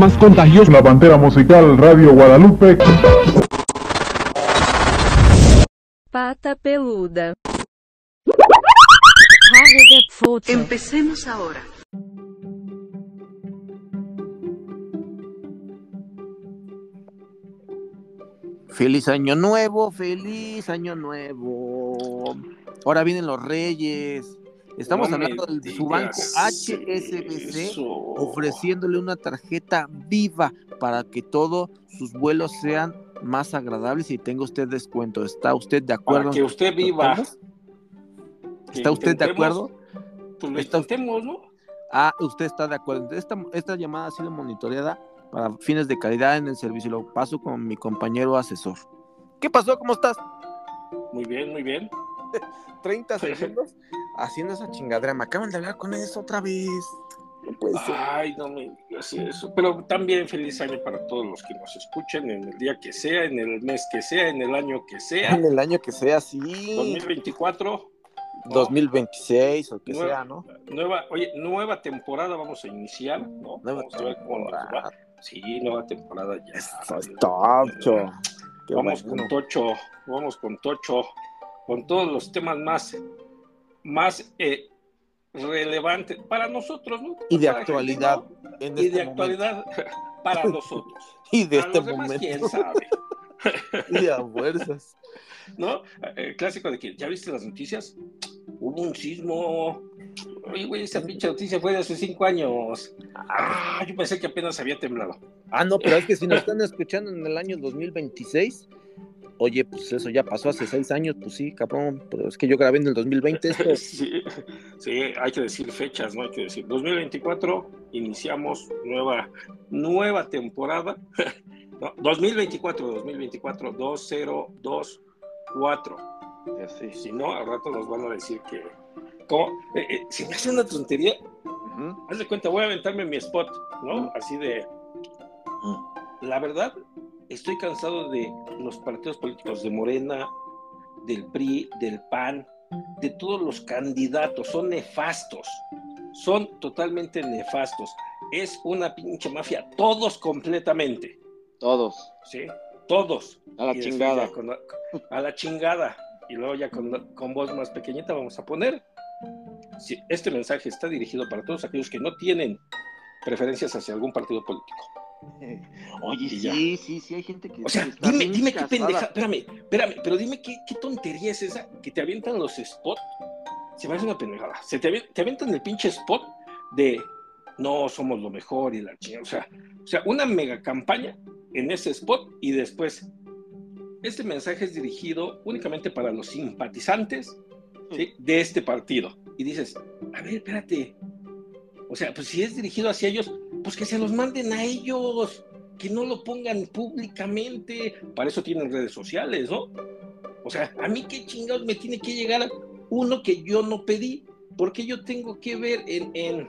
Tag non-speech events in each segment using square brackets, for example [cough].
más contagioso. La Pantera Musical Radio Guadalupe. Pata peluda. Empecemos ahora. Feliz año nuevo, feliz año nuevo. Ahora vienen los reyes. Estamos No hablando de su banco HSBC eso. ofreciéndole una tarjeta viva para que todos sus vuelos sean más agradables y tenga usted descuento. ¿Está usted de acuerdo? Para que usted viva. ¿Está usted de acuerdo? Pues lo Está- intentemos, ¿no? Ah, usted está de acuerdo. Esta, esta llamada ha sido monitoreada para fines de calidad en el servicio. Lo paso con mi compañero asesor. ¿Qué pasó? ¿Cómo estás? Muy bien, muy bien. [laughs] 30 [laughs] segundos haciendo esa chingadera. Me acaban de hablar con eso otra vez. No puede ser. Ay, no me digas eso. Pero también feliz año para todos los que nos escuchen en el día que sea, en el mes que sea, en el año que sea. En el año que sea, sí. 2024. 2026 o que Nueva- sea, ¿no? Nueva, oye, nueva temporada vamos a iniciar, ¿no? Nueva vamos a ver cómo nos va. temporada. Sí, nueva temporada ya. Eso es tocho. Vamos bueno. con Tocho, vamos con Tocho, con todos los temas más, más eh, relevantes para nosotros, ¿no? Y de Para actualidad. gente, En ¿no? Y este de momento. actualidad para [laughs] nosotros. Y de Para este los demás, momento. quién sabe, [laughs] Y a fuerzas. ¿no? El clásico de que, ¿ya viste las noticias? Hubo un sismo. Oye, güey, esa pinche noticia fue de hace cinco años. Ah, yo pensé que apenas había temblado. Ah, no, pero es que si nos están escuchando en el año 2026, oye, pues eso ya pasó hace seis años, pues sí, cabrón, pero es que yo grabé en el 2020 esto. [laughs] Sí, sí, hay que decir fechas, ¿no? Hay que decir. 2024, iniciamos nueva, nueva temporada. [laughs] No, 2024, 2024, 2024. Sí, Si no, al rato nos van a decir que. ¿Cómo? Eh, eh, si me hace una tontería, haz de cuenta, voy a aventarme mi spot, ¿no? Así de. La verdad, estoy cansado de los partidos políticos de Morena, del PRI, del PAN, de todos los candidatos. Son nefastos. Son totalmente nefastos. Es una pinche mafia. Todos completamente. Todos. ¿Sí? Todos. A la chingada. con a la chingada. Y luego ya con, con voz más pequeñita vamos a poner. Si este mensaje está dirigido para todos aquellos que no tienen preferencias hacia algún partido político. Oye, ya. sí, sí, sí, hay gente que. O sea, está dime, dime qué pendeja, espérame, espérame, pero dime qué, qué tontería es esa que te avientan los spots. Se me hace una pendejada. Se te, te avientan el pinche spot de no somos lo mejor y la chingada. O sea, o sea, una mega campaña en ese spot y después. Este mensaje es dirigido únicamente para los simpatizantes ¿sí? de este partido. Y dices, a ver, espérate. O sea, pues si es dirigido hacia ellos, pues que se los manden a ellos que no lo pongan públicamente. Para eso tienen redes sociales, ¿no? O sea, a mí qué chingados me tiene que llegar uno que yo no pedí, porque yo tengo que ver en, en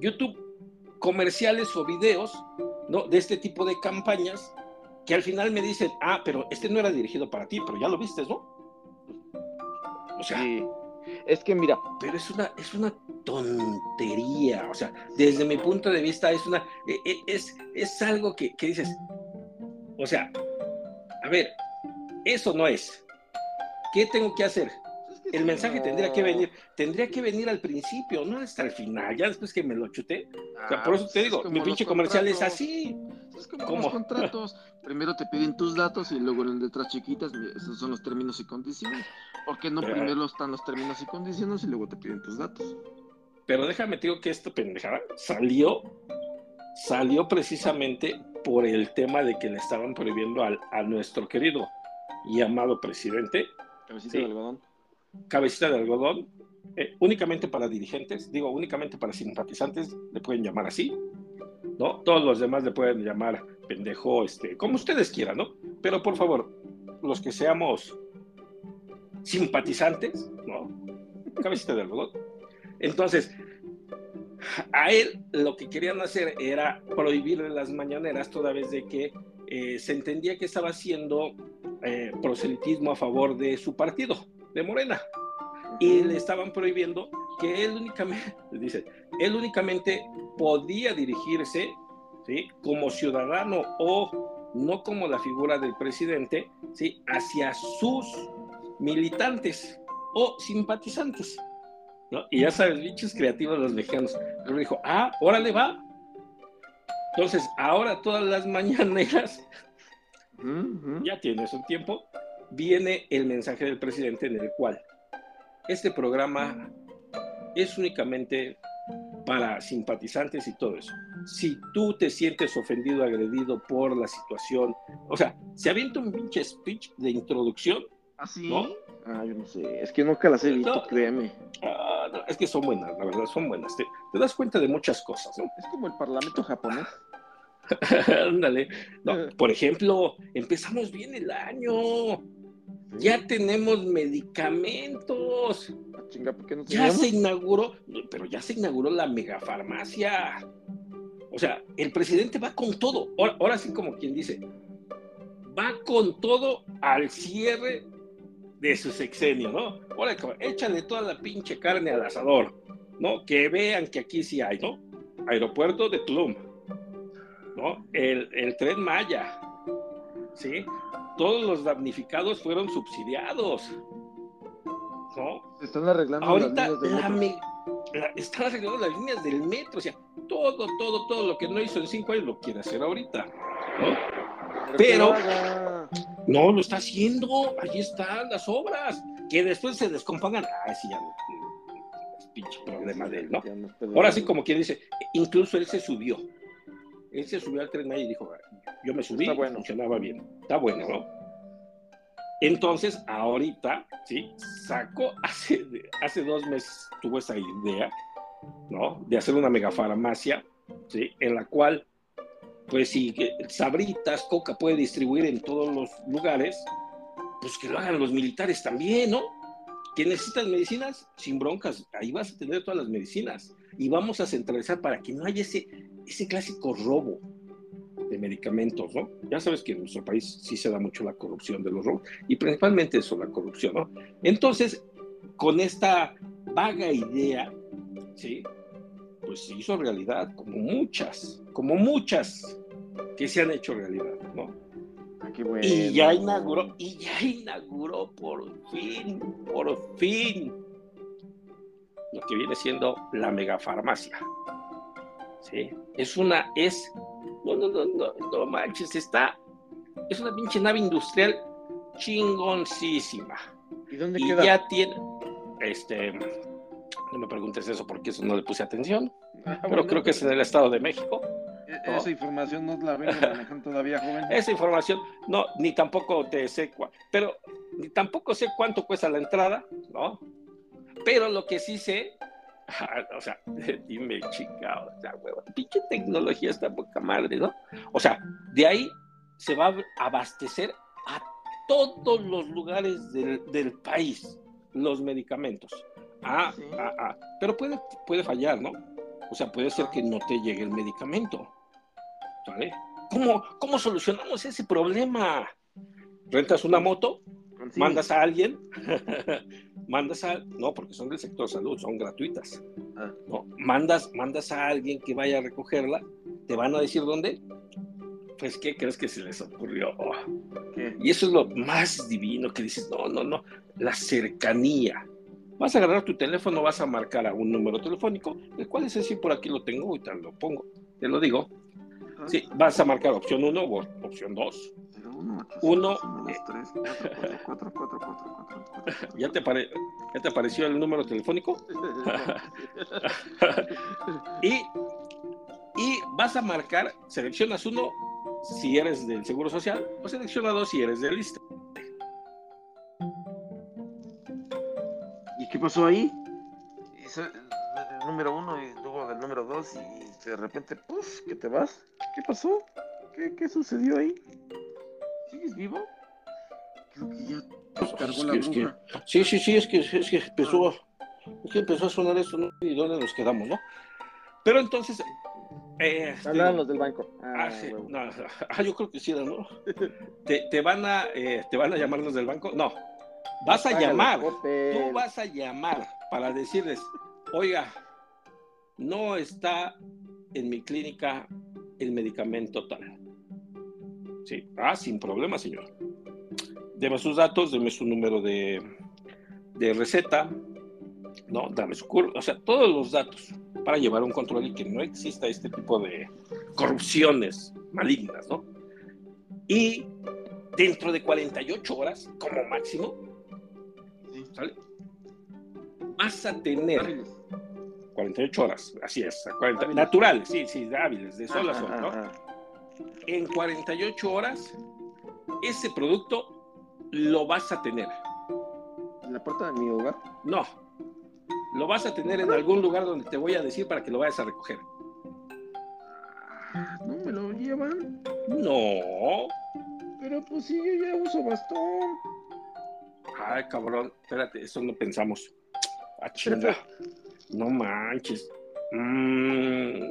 YouTube comerciales o videos, ¿no? De este tipo de campañas que al final me dicen, ah, pero este no era dirigido para ti, pero ya lo viste, ¿no? O sea, Sí. Es que mira, pero es una, es una tontería. O sea, desde mi punto de vista es una, e- e- es, es algo que, que dices, o sea, a ver, eso no es. ¿Qué tengo que hacer? El mensaje tendría que venir, tendría que venir al principio, no hasta el final, ya después que me lo chuté. O sea, por eso te digo, mi pinche comercial es así. Es como ¿Cómo? los contratos. Primero te piden tus datos y luego en letras chiquitas, esos son los términos y condiciones. ¿Por qué no Pero- primero están los términos y condiciones y luego te piden tus datos? Pero déjame te digo que esta pendejada salió, salió precisamente por el tema de que le estaban prohibiendo al, a nuestro querido y amado presidente, Cabecita Sí. de algodón. cabecita de algodón, eh, únicamente para dirigentes, digo, únicamente para simpatizantes, le pueden llamar así, ¿no? Todos los demás le pueden llamar pendejo, este, como ustedes quieran, ¿no? Pero por favor, los que seamos simpatizantes, ¿no? Cabecita de algodón. Entonces, a él lo que querían hacer era prohibirle las mañaneras toda vez de que eh, se entendía que estaba haciendo eh, proselitismo a favor de su partido, de Morena. Y le estaban prohibiendo que él únicamente, [laughs] dice, él únicamente podía dirigirse ¿sí? Como ciudadano o no como la figura del presidente, ¿sí? Hacia sus militantes o simpatizantes. ¿no? Y ya sabes, bichos creativos los mexicanos. Pero dijo, ah, órale va. Entonces, ahora todas las [laughs] mañaneras, ya tienes un tiempo, viene el mensaje del presidente en el cual este programa es únicamente para simpatizantes y todo eso. Si tú te sientes ofendido, agredido por la situación, o sea, se avienta un pinche speech de introducción. ¿Ah, sí? ¿No? Ah, yo no sé. Es que nunca las he visto, No. créeme. Ah, no, es que son buenas, la verdad, son buenas. Te, te das cuenta de muchas cosas, ¿no? Es como el parlamento japonés. [laughs] Ándale. No, por ejemplo, empezamos bien el año. Ya tenemos medicamentos. Chinga, ¿por qué no Ya se inauguró, pero ya se inauguró la megafarmacia. O sea, el presidente va con todo. Ahora, ahora sí, como quien dice, va con todo al cierre de su sexenio, ¿no? Ahora, échale toda la pinche carne al asador, ¿no? Que vean que aquí sí hay, ¿no? Aeropuerto de Tulum, ¿no? El, el tren Maya, ¿sí? Todos los damnificados fueron subsidiados, están arreglando Ahorita las líneas de la metro. me- la- están arreglando las líneas del metro, o sea, todo, todo, todo lo que no hizo en cinco años lo quiere hacer ahorita. pero-. No, lo está haciendo, ahí están las obras, que después se descompongan. Ah, sí, ya es pinche problema de él, ¿no? Ahora sí, como quien dice, incluso él se subió. Él se subió al tren y dijo, yo me subí, bueno. funcionaba bien. Está bueno, ¿no? Entonces, ahorita, ¿sí? Sacó, [laughs] hace, hace dos meses tuvo esa idea, ¿no? De hacer una megafarmacia, ¿sí? En la cual, pues si Sabritas, Coca puede distribuir en todos los lugares, pues que lo hagan los militares también, ¿no? Que necesitan medicinas, sin broncas, ahí vas a tener todas las medicinas y vamos a centralizar para que no haya ese, ese clásico robo de medicamentos, ¿no? Ya sabes que en nuestro país sí se da mucho la corrupción de los robos y principalmente eso, la corrupción, ¿no? Entonces, con esta vaga idea, ¿sí? Pues se hizo realidad, como muchas, como muchas que se han hecho realidad, ¿no? Ah, bueno. Y ya inauguró, y ya inauguró por fin, por fin, lo que viene siendo la megafarmacia. ¿Sí? Es una, es, no, no, no, no, no manches, está, es una pinche nave industrial chingoncísima. ¿Y dónde Y queda? ya tiene, este, no me preguntes eso porque eso no le puse atención, Ah, pero bueno, creo que es en el Estado de México. e- Esa información no la vengo manejando todavía, joven. Esa información, no, ni tampoco te sé, cua- pero ni tampoco sé cuánto cuesta la entrada, ¿no? Pero lo que sí sé, [laughs] o sea, [laughs] dime, chica, o sea, hueva, pinche tecnología está poca madre, ¿no? O sea, de ahí se va a abastecer a todos los lugares del, del país los medicamentos. Ah, Sí. ah, ah, pero puede, puede fallar, ¿no? O sea, puede ser que no te llegue el medicamento. ¿Vale? ¿Cómo, ¿Cómo solucionamos ese problema? ¿Rentas una moto? Sí. ¿Mandas a alguien? [laughs] ¿Mandas a.? No, porque son del sector salud, son gratuitas. Ah. ¿no? ¿Mandas, mandas a alguien que vaya a recogerla? ¿Te van a decir dónde? Pues, ¿qué crees que se les ocurrió? Y eso es lo más divino que dices, no, no, no, la cercanía. Vas a agarrar tu teléfono, vas a marcar a un número telefónico, el cual es así, por aquí lo tengo, ahorita lo pongo, te lo digo. Sí, vas a marcar opción 1 o opción 2. Uno, Uno, uno, eh. dos, tres, cuatro, cuatro, cuatro, cuatro, cuatro, cuatro. ¿Ya te, apare- ¿Ya te apareció el número telefónico? [laughs] [laughs] Y, y vas a marcar, seleccionas uno si eres del Seguro Social o selecciona dos si eres del lista. ¿Y qué pasó ahí? El, número uno y luego del número dos y de repente, pues, ¿qué te vas? ¿Qué pasó? ¿Qué, qué sucedió ahí? ¿Sigues vivo? Creo que ya cargó Es la que- es que- bruja. Sí, sí, sí, es que, es que empezó, es que empezó a sonar esto, ¿no? ¿Y dónde nos quedamos, no? Pero entonces, eh, Hablaban los del banco. ah, Ah, sí, no, [laughs] ah, yo creo que sí, ¿no? Te, te van a, eh, te van a llamar los del banco, no, vas a llamar, tú vas a llamar para decirles, oiga, no está en mi clínica el medicamento tal. Sí, ah, sin problema, señor. Deme sus datos, deme su número de, de receta, ¿no? Dame su curva, o sea, todos los datos para llevar un control y que no exista este tipo de corrupciones malignas, ¿no? Y dentro de 48 horas, como máximo. ¿sale? Vas a tener 48 horas, así es, 40, Hábiles. naturales, sí, sí, hábiles, de sol a sol, ¿no? En 48 horas, ese producto lo vas a tener. ¿En la puerta de mi hogar? No, lo vas a tener en algún lugar donde te voy a decir para que lo vayas a recoger. No me lo llevan. No, Pero pues sí, yo ya uso bastón. ay cabrón, espérate, eso no pensamos. A chinga, no manches. Mm,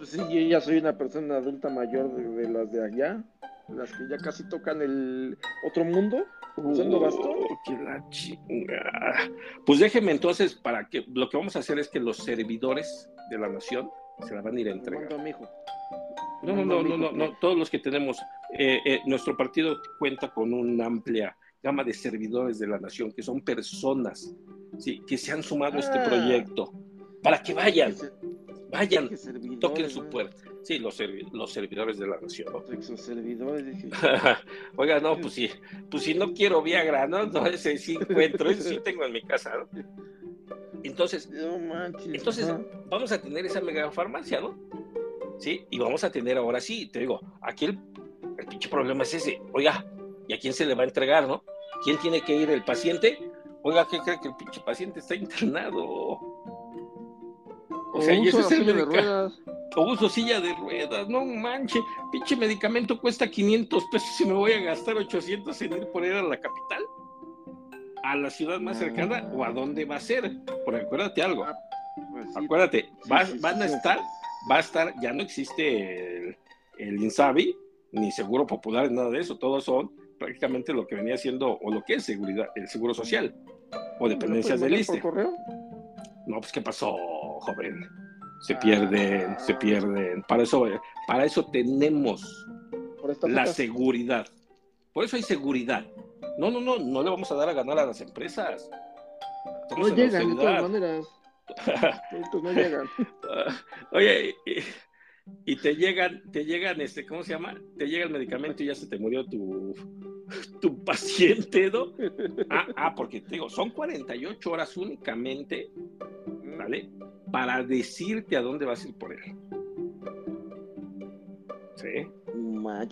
Pues sí, yo ya soy una persona adulta mayor de, de las de allá. Las que ya casi tocan el otro mundo. ¿Usando bastón? que la chinga. Pues déjeme entonces, para que lo que vamos a hacer es que los servidores de la nación se la van a ir a entregar. A mi hijo. No, no, no, no, no, no, todos los que tenemos, eh, eh, nuestro partido cuenta con una amplia gama de servidores de la nación, que son personas sí, que se han sumado a este Ah. proyecto, para que vayan, vayan, que servidores, toquen su puerta. Sí, los, servi- los servidores de la nación, [laughs] ¿no? Exoservidores, dije. [laughs] Oiga, no, pues sí, pues si no quiero Viagra, ¿no? No, ese sí encuentro, ese sí tengo en mi casa, ¿no? Entonces, No manches. Entonces, vamos a tener esa mega farmacia, ¿no? Sí, y vamos a tener ahora sí, te digo, aquí el, el pinche problema es ese. Oiga, ¿y a quién se le va a entregar, no? ¿Quién tiene que ir? ¿El paciente? Oiga, ¿qué cree que el pinche paciente está internado? O sea, y ese uso es el la silla de medica- ruedas. o uso silla de ruedas, no manche, pinche medicamento cuesta 500 pesos y me voy a gastar 800 en ir por él a la capital, a la ciudad más cercana o a dónde va a ser. Porque acuérdate algo, Pues sí, acuérdate, sí, va- sí, sí, van a estar, va a estar, ya no existe el, el INSABI, ni Seguro Popular, nada de eso, todos son prácticamente lo que venía siendo, o lo que es seguridad, el Seguro Social, o ¿Me lo dependencias ISTE. correo? No, pues ¿qué pasó, joven? Se Ah. pierden, se pierden. Para eso, para eso tenemos la seguridad. Por eso hay seguridad. No, no, no, no le vamos a dar a ganar a las empresas. No Estamos llegan de todas maneras. [laughs] No llegan. [laughs] Oye, y, y te llegan, te llegan, este, ¿cómo se llama? Te llega el medicamento y ya se te murió tu, tu paciente, ¿no? Ah, ah, porque te digo, son 48 horas únicamente, ¿vale? Para decirte a dónde vas a ir por él. ¿Sí?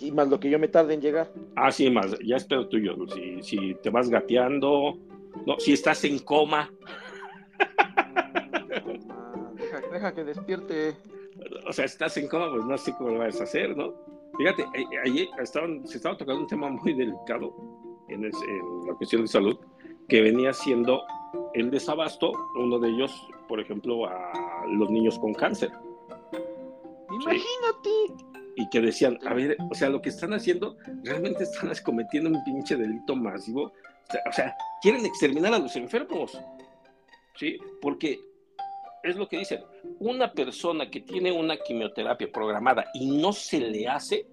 Y más lo que yo me tarde en llegar. Ah, sí, más, ya es pedo tuyo. Si, si te vas gateando, no, si estás en coma, Ah, Deja, deja que despierte. o sea, estás en coma, pues no sé cómo lo vas a hacer, ¿no? Fíjate, ayer estaban, se estaba tocando un tema muy delicado en, es- en la cuestión de salud, que venía siendo el desabasto, uno de ellos, por ejemplo, a los niños con cáncer, Imagínate. y que decían, a ver, o sea, lo que están haciendo, realmente están cometiendo un pinche delito masivo, o sea, quieren exterminar a los enfermos, ¿sí? Porque es lo que dicen, una persona que tiene una quimioterapia programada y no se le hace,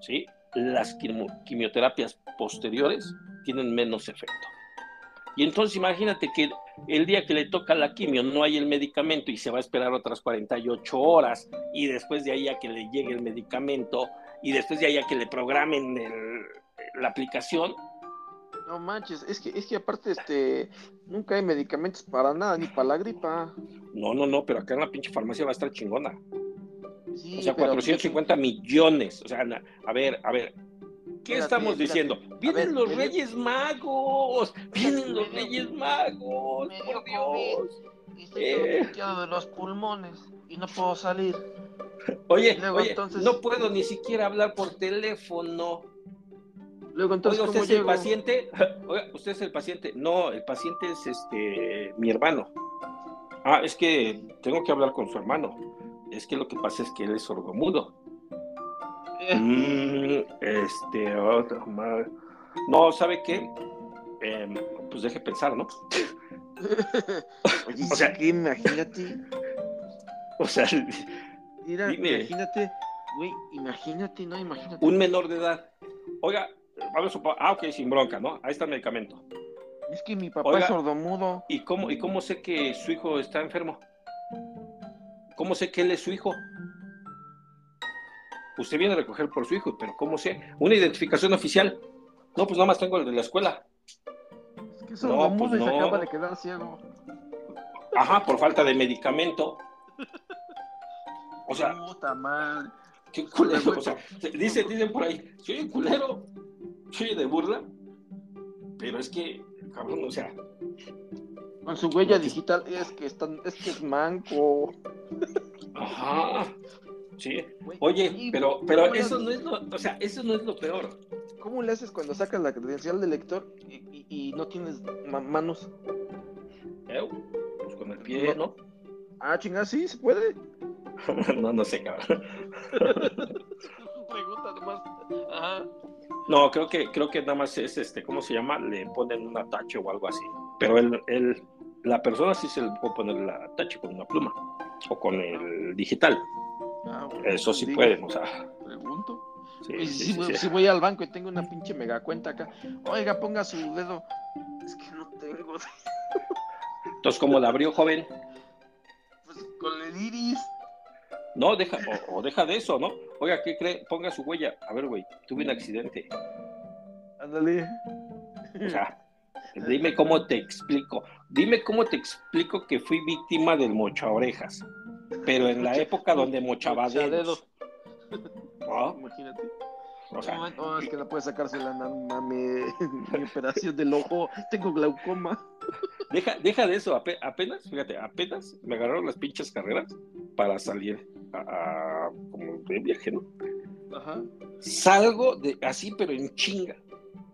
¿sí? Las quimioterapias posteriores tienen menos efecto. Y entonces imagínate que el día que le toca la quimio no hay el medicamento y se va a esperar otras 48 horas y después de ahí a que le llegue el medicamento y después de ahí a que le programen el- la aplicación, No manches, es que, es que aparte, este, nunca hay medicamentos para nada, ni para la gripa. no, no, no, pero acá en la pinche farmacia va a estar chingona. Sí, O sea, pero- 450 millones. O sea, a ver, a ver. ¿Qué Espérate, estamos espérate. diciendo? Vienen ver, los Reyes Magos. [laughs] Vienen los Reyes Magos. me Por COVID. Dios. Y estoy Eh. todo de los pulmones y no puedo salir. Oye, Luego, oye, entonces- no puedo ni siquiera hablar por teléfono. Luego entonces, Oiga, ¿usted ¿cómo es el paciente? [laughs] Oiga, ¿usted es el paciente? No, el paciente es este mi hermano. Ah, es que tengo que hablar con su hermano. Es que lo que pasa es que él es sordomudo. Mm, este, otra madre. No, ¿sabe qué? Em, pues deje pensar, ¿no? Oye, [laughs] O sea- que imagínate. O sea, Mira, Dime. imagínate, güey, imagínate, no, imagínate. Un menor de edad. Oiga, vamos a ah, ok, sin bronca, ¿no? Ahí está el medicamento. Es que mi papá Oiga. es sordomudo. ¿Y cómo, ¿Y cómo sé que su hijo está enfermo? ¿Cómo sé que él es su hijo? Usted viene a recoger por su hijo, pero ¿cómo sé? Una identificación oficial. No, pues nada más tengo el de la escuela. Es que es No, pues y se no. acaba de quedar ciego. Ajá, por falta de medicamento. O sea, Puta madre. qué culero. O sea, dice, dicen por ahí, soy un culero, soy de burla, pero es que, cabrón, o sea, Con su huella digital es que están, es que es manco. ajá, sí. Oye, pero, pero ¿cómo eso no es lo, o sea, eso no es lo peor. ¿Cómo le haces cuando sacas la credencial de lector y, y- y no tienes ma- manos? ¿Eh? Pues con el pie, ¿no? Ah, chingada, sí, se puede. [laughs] no, no sé, cabrón. Pregunta además. Ajá. No, creo que, creo que nada más es este, ¿cómo se llama? Le ponen un atache o algo así. Pero él, él, la persona sí se le puede poner el atache con una pluma o con el digital. Ah, bueno, Eso sí digo, o sea. Pregunto. Sí, Y sí, si, sí, voy- sí. si voy al banco y tengo una pinche mega cuenta acá, oiga, ponga su dedo. Es que no tengo. Entonces, ¿cómo la abrió, joven? Pues con el iris. No, deja, o, o deja de eso, ¿no? Oiga, ¿qué cree? Ponga su huella. A ver, güey, tuve un accidente. Ándale. O sea, dime cómo te explico. Dime cómo te explico que fui víctima del mocha orejas. Pero en la época donde mochaba dedos. ¿no? Imagínate. O sea, No, no, es que no puede sacarse la mame. [laughs] Mi operación del ojo. Tengo glaucoma. deja, deja de eso. ape- apenas, fíjate, apenas me agarraron las pinches carreras para salir a, a- como de viaje, ¿no? Ajá. Salgo de así, pero en chinga.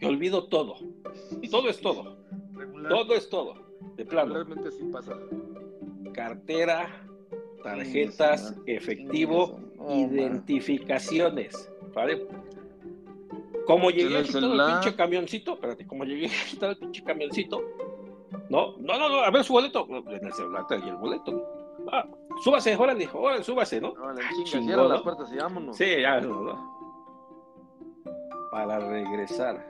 Me olvido todo. [laughs] Todo es todo. Regular. Todo es todo. De plano. Regularmente sí pasa. Cartera, tarjetas, efectivo, identificaciones. ¿Vale? Como llegué a quitar el pinche camioncito, espérate, como llegué a quitar el pinche camioncito, no, no, no, no, a ver su boleto, en el celular traía el boleto. Ah, súbase, órale, órale, súbase, ¿no? Ah, chinga, cierra ¿no? las puertas y vámonos. Sí, ya, no, no. Para regresar.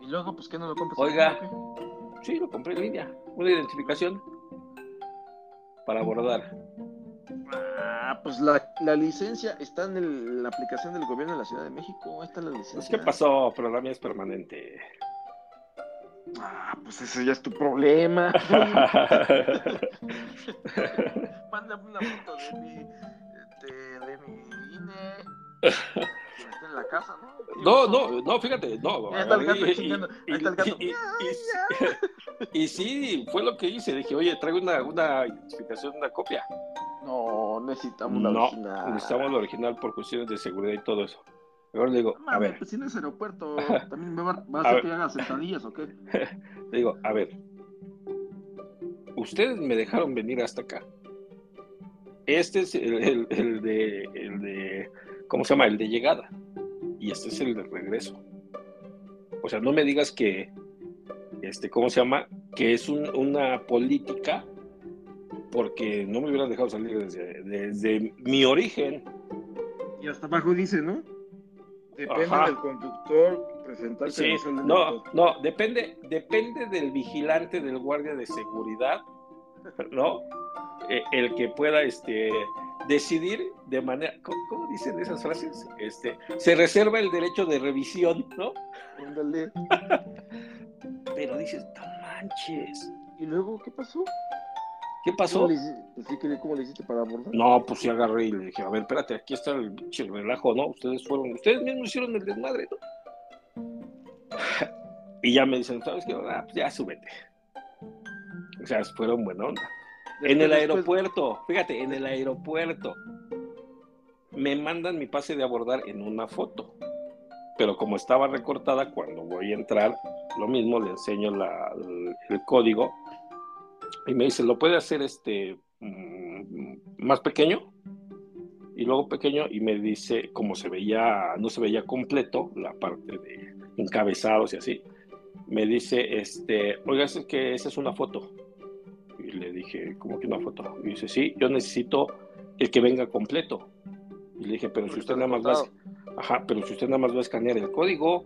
Y luego, pues, ¿qué no lo compras? Oiga. ¿O Sí, lo compré en línea. Una identificación para abordar. Ah, pues la, la licencia está en, el- en la aplicación del gobierno de la Ciudad de México. Está la licencia. Pues, ¿qué pasó? Pero la mía es permanente. Ah, pues ese ya es tu problema. [laughs] Mándame una foto de mi, de, de mi INE. [laughs] En la casa, ¿no? No, no, no, fíjate, no. Ahí está el gato Y- sí, fue lo que hice. Dije, oye, traigo una, una identificación, una copia. No, necesitamos la No, original. necesitamos la original por cuestiones de seguridad y todo eso. Ahora le digo, No a ver, pues si no es aeropuerto, [laughs] también me va, va a hacer que haga sentadillas o qué. [laughs] le digo, a ver, ustedes me dejaron venir hasta acá. Este es el, el- el de, el de, ¿cómo se llama? El de llegada. Y este es el de regreso. O sea, no me digas que, este, ¿cómo se llama? Que es un- una política porque no me hubieran dejado salir desde, desde mi origen. Y hasta abajo dice, ¿no? Depende Ajá. del conductor presentarse Sí, no, delito. no, depende, depende del vigilante, del guardia de seguridad, [laughs] ¿no? Eh, el que pueda este, decidir de manera, ¿cómo, cómo dicen esas frases? Este, se reserva el derecho de revisión, ¿no? [laughs] Pero dices, no manches, ¿Y luego qué pasó? ¿qué pasó? ¿Cómo le, hici- pues ¿Cómo le hiciste para abordar? No, pues sí agarré y le dije, a ver, espérate, aquí está el pinche relajo, ¿no? Ustedes fueron, ustedes mismos hicieron el desmadre, ¿no? [laughs] Y ya me dicen, ¿sabes qué? Ah, pues ya súbete. O sea, fueron buena onda. En el aeropuerto, fíjate, en el aeropuerto me mandan mi pase de abordar en una foto. Pero como estaba recortada, cuando voy a entrar, lo mismo le enseño la- el, el código y me dice, ¿lo puede hacer este mm, más pequeño? Y luego pequeño y me dice, como se veía, no se veía completo la parte de encabezados y así, me dice, este, oiga, es que esa es una foto. Y le dije, ¿cómo que una foto? Y dice, sí, yo necesito el que venga completo. Y le dije, pero si usted nada más va a, ajá, pero si usted nada más va a escanear el código,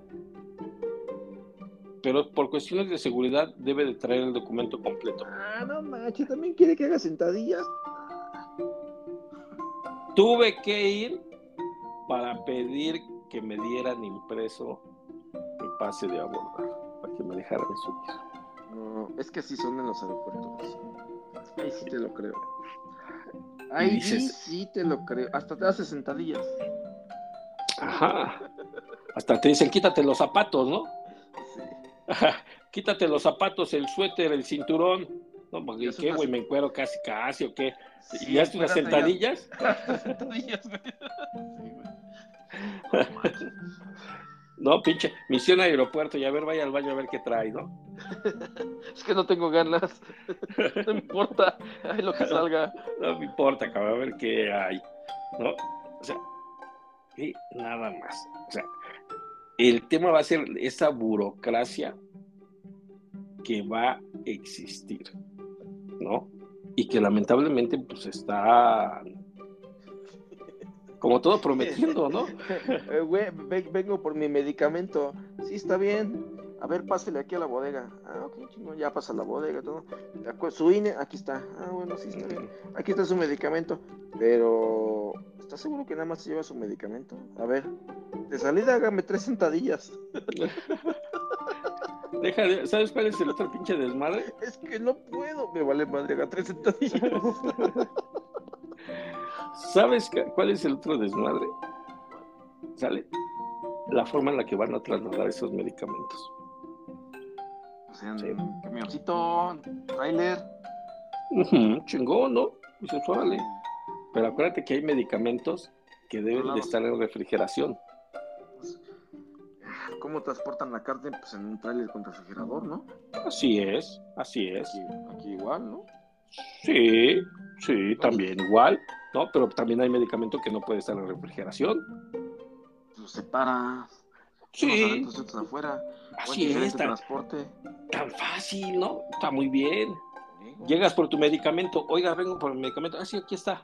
pero por cuestiones de seguridad debe de traer el documento completo. Ah, no manches, también quiere que haga sentadillas. Tuve que ir para pedir que me dieran impreso mi pase de abordar, para que me dejaran subir. No, es que así son en los aeropuertos. Ahí sí te lo creo. Ahí dices- sí te lo creo. Hasta te hace sentadillas. Ajá. Hasta te dicen, quítate los zapatos, ¿no? Sí. Ajá. [laughs] Quítate los zapatos, el suéter, el cinturón. No, pues, Y ¿y es qué, una- güey? Me encuero casi, casi, ¿o qué? Sí, ¿Y hazte unas sentadillas? ya. [laughs] sentadillas, güey. [laughs] Sí, güey. No. No, pinche, misión aeropuerto, y a ver, vaya al baño a ver qué trae, ¿no? [laughs] Es que no tengo ganas. [laughs] No importa. Ay, lo que salga. [laughs] No me importa, cabrón, a ver qué hay, ¿no? O sea, y nada más. O sea, el tema va a ser esa burocracia que va a existir, ¿no? Y que lamentablemente, pues está como todo prometiendo, ¿no? [laughs] Eh, güey, ve- vengo por mi medicamento. Sí, está bien. A ver, pásele aquí a la bodega. Ah, ok, chingón, ya pasa a la bodega, todo. Su INE, aquí está. Ah, bueno, sí, está bien. Aquí está su medicamento. Pero, ¿estás seguro que nada más se lleva su medicamento? A ver, de salida hágame tres sentadillas. [laughs] Deja de- ¿sabes cuál es el otro pinche desmadre? Es que no puedo. Me vale madre, haga tres sentadillas. [laughs] ¿Sabes cuál es el otro desmadre? ¿Sale? La forma en la que van a trasladar esos medicamentos. O sea, Sí. camioncito, trailer. Ujú, chingón, ¿no? Dices, órale. Pero acuérdate que hay medicamentos que deben de estar en refrigeración. Pues, ¿Cómo transportan la carne? Pues en un trailer con refrigerador, ¿no? Así es, así es. Aquí, aquí igual, ¿no? Sí, sí, también igual, ¿no? Pero también hay medicamento que no puede estar en refrigeración. Lo separa. Sí, adentro, otros afuera. así es, tan, transporte. tan fácil, ¿no? Está muy bien. Llegas por tu medicamento, oiga, vengo por mi medicamento. Ah, sí, aquí está.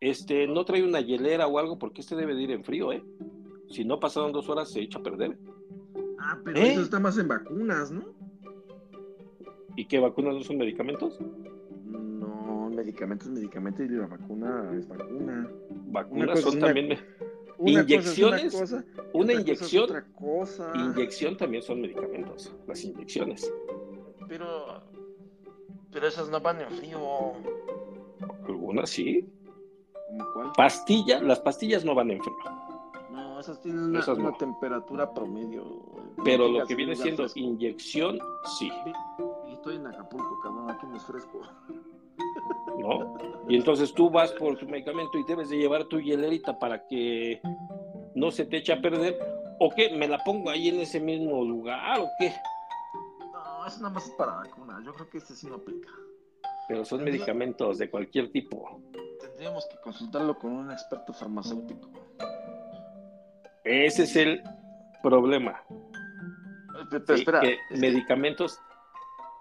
Este, no trae una hielera o algo porque este debe de ir en frío, ¿eh? Si no pasaron dos horas, se echa a perder. Ah, pero ¿Eh? eso está más en vacunas, ¿no? ¿Y qué vacunas no son medicamentos? No, medicamento es medicamento y la vacuna es vacuna. Vacunas cosa son una- también. me- Una Inyecciones, cosa es una cosa, Una otra cosa es inyección, otra cosa. inyección también son medicamentos. Las inyecciones. Pero, pero esas no van en frío. Algunas sí. ¿Cómo cuál? Pastillas, las pastillas no van en frío. No, esas tienen una, Esas no. una temperatura promedio. Pero lo que en viene siendo fresco. inyección, sí. Y estoy en Acapulco, cabrón, aquí no es fresco. ¿No? Y entonces tú vas por tu medicamento y debes de llevar tu hielerita para que no se te eche a perder. ¿O qué? ¿Me la pongo ahí en ese mismo lugar o qué? No, eso nada más es para vacunas. Yo creo que este sí no aplica. Pero son medicamentos de cualquier tipo. Tendríamos que consultarlo con un experto farmacéutico. Ese es el problema. Pe- Pero, ¿sí? espera, que es que- medicamentos,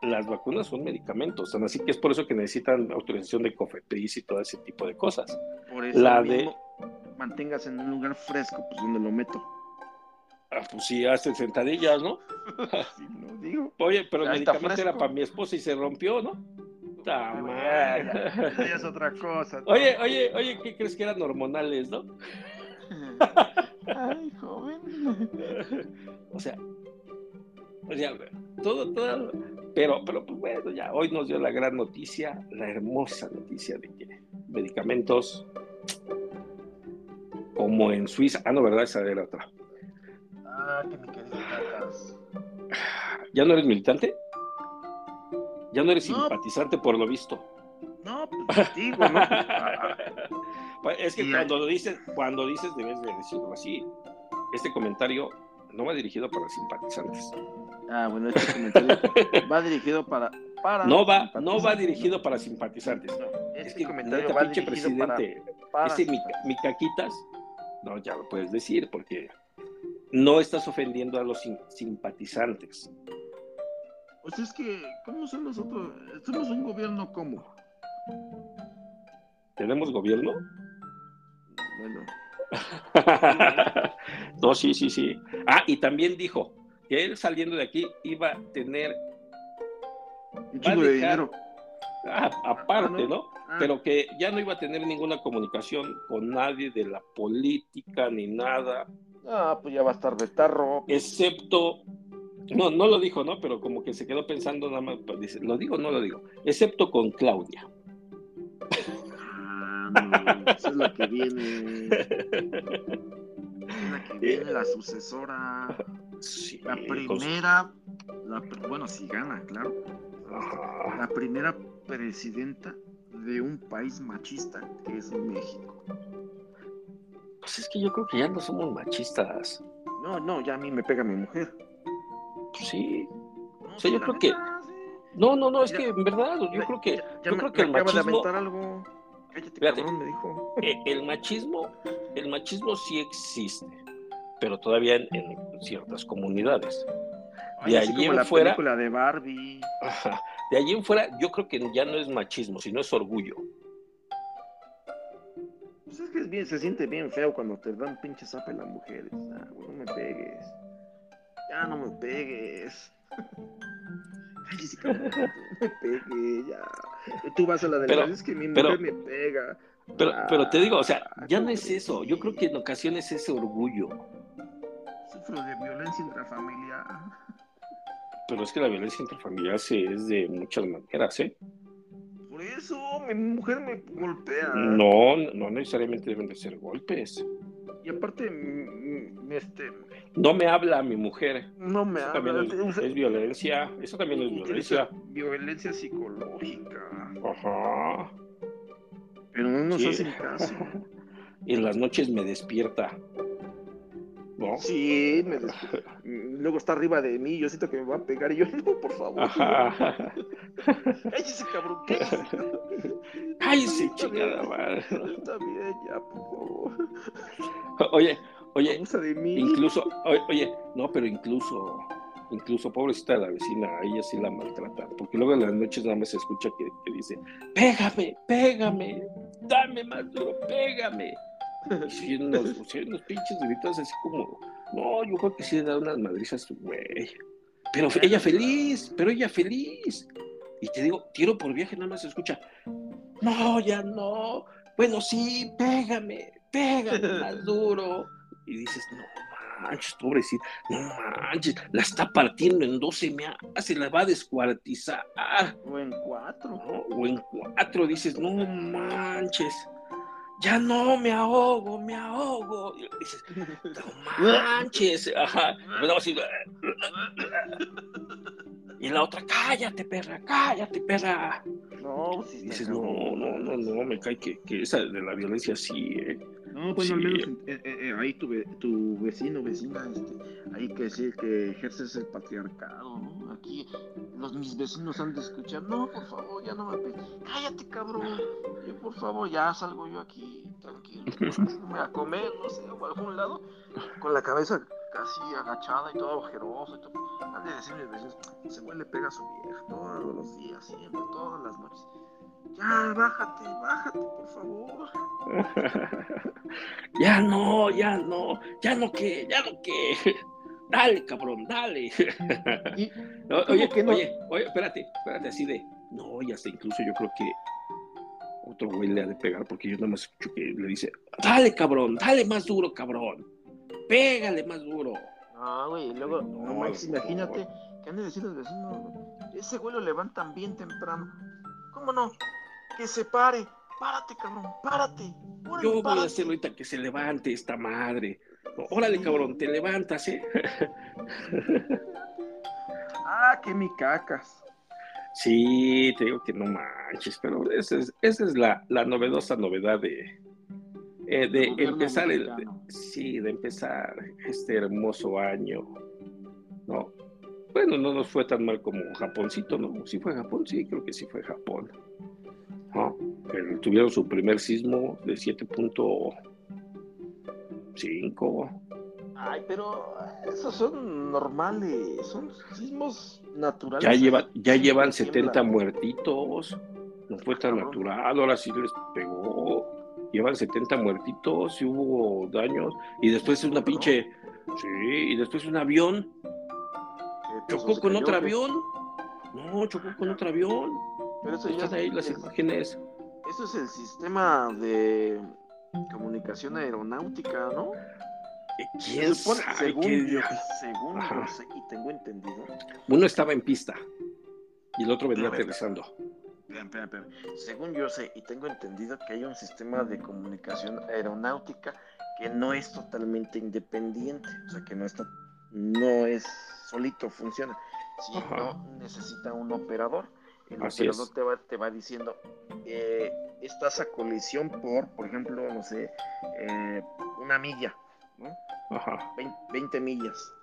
las vacunas son medicamentos, así que es por eso que necesitan autorización de COFEPRIS y todo ese tipo de cosas. por eso la mismo, mantengas en un lugar fresco, pues donde lo meto. Ah, pues sí, hace sentadillas, ¿no? [laughs] Sí, no digo. Oye, pero el medicamento era para mi esposa y se rompió, ¿no? Ya, ya es otra cosa. ¿no? Oye, oye, oye, ¿qué crees que eran hormonales, no? Ay, joven. [laughs] O sea, o sea, todo, todo, pero, pero pues bueno, ya hoy nos dio la gran noticia, la hermosa noticia de que medicamentos como en Suiza, ah, no, ¿verdad? Esa era otra. Ah, que querido Cacas. ¿Ya no eres militante? ¿Ya no eres No. simpatizante por lo visto? No, pues digo, ¿no? [laughs] Pues, Es que Sí, cuando lo dices, cuando dices debes de decirlo así. Este comentario no va dirigido para simpatizantes. Ah, bueno, este comentario [laughs] va dirigido para. para No va, no va simpatizantes. dirigido para simpatizantes. No, Es este que comentario neta, va pinche dirigido para. presidente, para ese mi, mi caquitas, no, ya lo puedes decir porque no estás ofendiendo a los sim- simpatizantes. Pues es que, ¿cómo son nosotros? Somos un gobierno como. ¿Tenemos gobierno? Bueno, [laughs] no, sí, sí, sí. Ah, y también dijo que él saliendo de aquí iba a tener, un chingo de dinero. aparte, Ah, ¿no? ¿no? Ah, Pero que ya no iba a tener ninguna comunicación con nadie de la política ni nada, ah, pues ya va a estar Betarro. excepto, no, no lo dijo, ¿no? Pero como que se quedó pensando nada más, pues, dice, ¿lo digo o no lo digo? Excepto con Claudia. Ah, no, esa es la que viene. [laughs] La que viene, la sucesora. Sí, La con- primera, la bueno, si gana, claro. La primera presidenta de un país machista que es México. Pues es que yo creo que ya no somos machistas. No, no, ya a mí me pega mi mujer. Pues sí. No, O sea, yo creo que- neta, sí. No, no, no, es Ya- que en verdad, yo Ya- creo que, ya- yo me- creo que me el acaba de aventar algo. Cállate, Fíjate. cabrón, me dijo. eh, el machismo, el machismo sí existe, pero todavía en, en ciertas comunidades. Ay, de allí como en la fuera- película de Barbie. Ajá. De allí en fuera, yo creo que ya no es machismo, sino es orgullo. Pues es que es bien, se siente bien feo cuando te dan pinche zape las mujeres. Ah, güey, no me pegues. Ya no me pegues. [laughs] Cállese, cabrón, no me pegues, ya. Tú vas a la Pero- delegación, es que mi pero- mujer me pega. Pero, pero te digo, o sea, Ah, ya no ¿cómo es eso. Yo creo que en ocasiones es orgullo. Sufro de violencia intrafamiliar. [laughs] Pero es que la violencia intrafamiliar se es de muchas maneras, ¿eh? Por eso mi mujer me golpea. No, no necesariamente deben de ser golpes. Y aparte, este, No me habla mi mujer. no me Eso habla. también es, violencia. Eso también es violencia. Violencia psicológica. Ajá. Pero no nos Sí. hacen caso. [laughs] Y en las noches me despierta. ¿No? Sí, me des- mm, luego está arriba de mí, yo siento que me va a pegar y yo, no, por favor. Cállese, [laughs] cabrón, cállese. [laughs] chingada madre. Está bien, ya, por favor. Oye, oye, Abusa de mí. incluso, oye, no, pero incluso, incluso, pobrecita de la vecina, a ella sí la maltratan, porque luego en las noches nada más se escucha que, que dice, pégame, pégame, dame más duro, pégame. Y unos, [laughs] unos pinches gritos así como, no, yo creo que sí le da unas madrizas güey. Pero ella feliz, pero ella feliz. Y te digo, tiro por viaje, nada más se escucha, no, ya no. Bueno, sí, pégame, pégame [laughs] más duro. Y dices, no manches, pobrecita, no manches, la está partiendo en 12 me hace, la va a descuartizar. O en cuatro. ¿no? O en cuatro dices, no manches, ya no, me ahogo, me ahogo. Y dices, no manches, ajá. Y la otra, cállate, perra, cállate, perra. No, está dices, no, no, no, no, me cae que, que esa de la violencia sí, ¿eh? No, Sí. al menos eh, eh, eh, ahí tu, tu vecino, vecina, este, ahí que sí, que ejerces el patriarcado, ¿no? Aquí los mis vecinos han de escuchar, no, por favor, ya no me pegues, cállate, cabrón, yo, por favor, ya salgo yo aquí, tranquilo, [laughs] me voy a comer, no sé, o a algún lado, con la cabeza casi agachada y todo ojeroso y todo. Han de decir mis vecinos, ese güey le pega a su vieja todos los días, siempre, todas las noches. Ya, bájate, bájate, por favor. [laughs] ya no, ya no, ya no que, ya no que. [laughs] Dale, cabrón, dale. Y, [laughs] O- ¿Cómo Oye, que no? oye, oye, espérate, espérate, así de. No, y hasta incluso yo creo que otro güey le ha de pegar porque yo nada más escucho que le dice, dale, cabrón, dale más duro, cabrón. Pégale más duro. No, güey, y luego, No, no, Max, no. imagínate que han de decir los vecinos, ese güey lo levantan bien temprano. ¿Cómo no? Que se pare, párate, cabrón, párate. órale, Yo voy a hacer ahorita que se levante esta madre. Órale, cabrón, te levantas, ¿eh? [laughs] Ah, que mi cacas. Sí, te digo que no manches, pero esa es, esa es la, la novedosa novedad de, eh, de empezar el, sí, de empezar este hermoso año, ¿no? Bueno, no nos fue tan mal como Japoncito, ¿no? Sí fue Japón, sí, creo que sí fue Japón, ¿no? Tuvieron su primer sismo de 7.5, Ay, pero esos son normales, son sismos naturales. ya, lleva, ya llevan tiembla. 70 muertitos, No fue tan natural, ahora sí les pegó. Llevan 70 muertitos y hubo daños. Y después una pinche. Sí, y después un avión. Que Chocó con cayó, otro avión. No, chocó con otro avión. Pero eso ya Están ahí las es- imágenes. Eso es el sistema de comunicación aeronáutica, ¿no? ¿Quién Se supone- sabe según yo, según yo sé y tengo entendido. Uno estaba en pista y el otro venía ver. aterrizando. Espera, espera, espera. Según yo sé y tengo entendido que hay un sistema de comunicación aeronáutica que no es totalmente independiente, o sea que no está, no es solito, funciona, sino Ajá. necesita un operador. El Así operador es. te va, te va diciendo, eh, estás a colisión por, por ejemplo, no sé, eh, una milla, ¿no? Ajá. 20, 20 millas,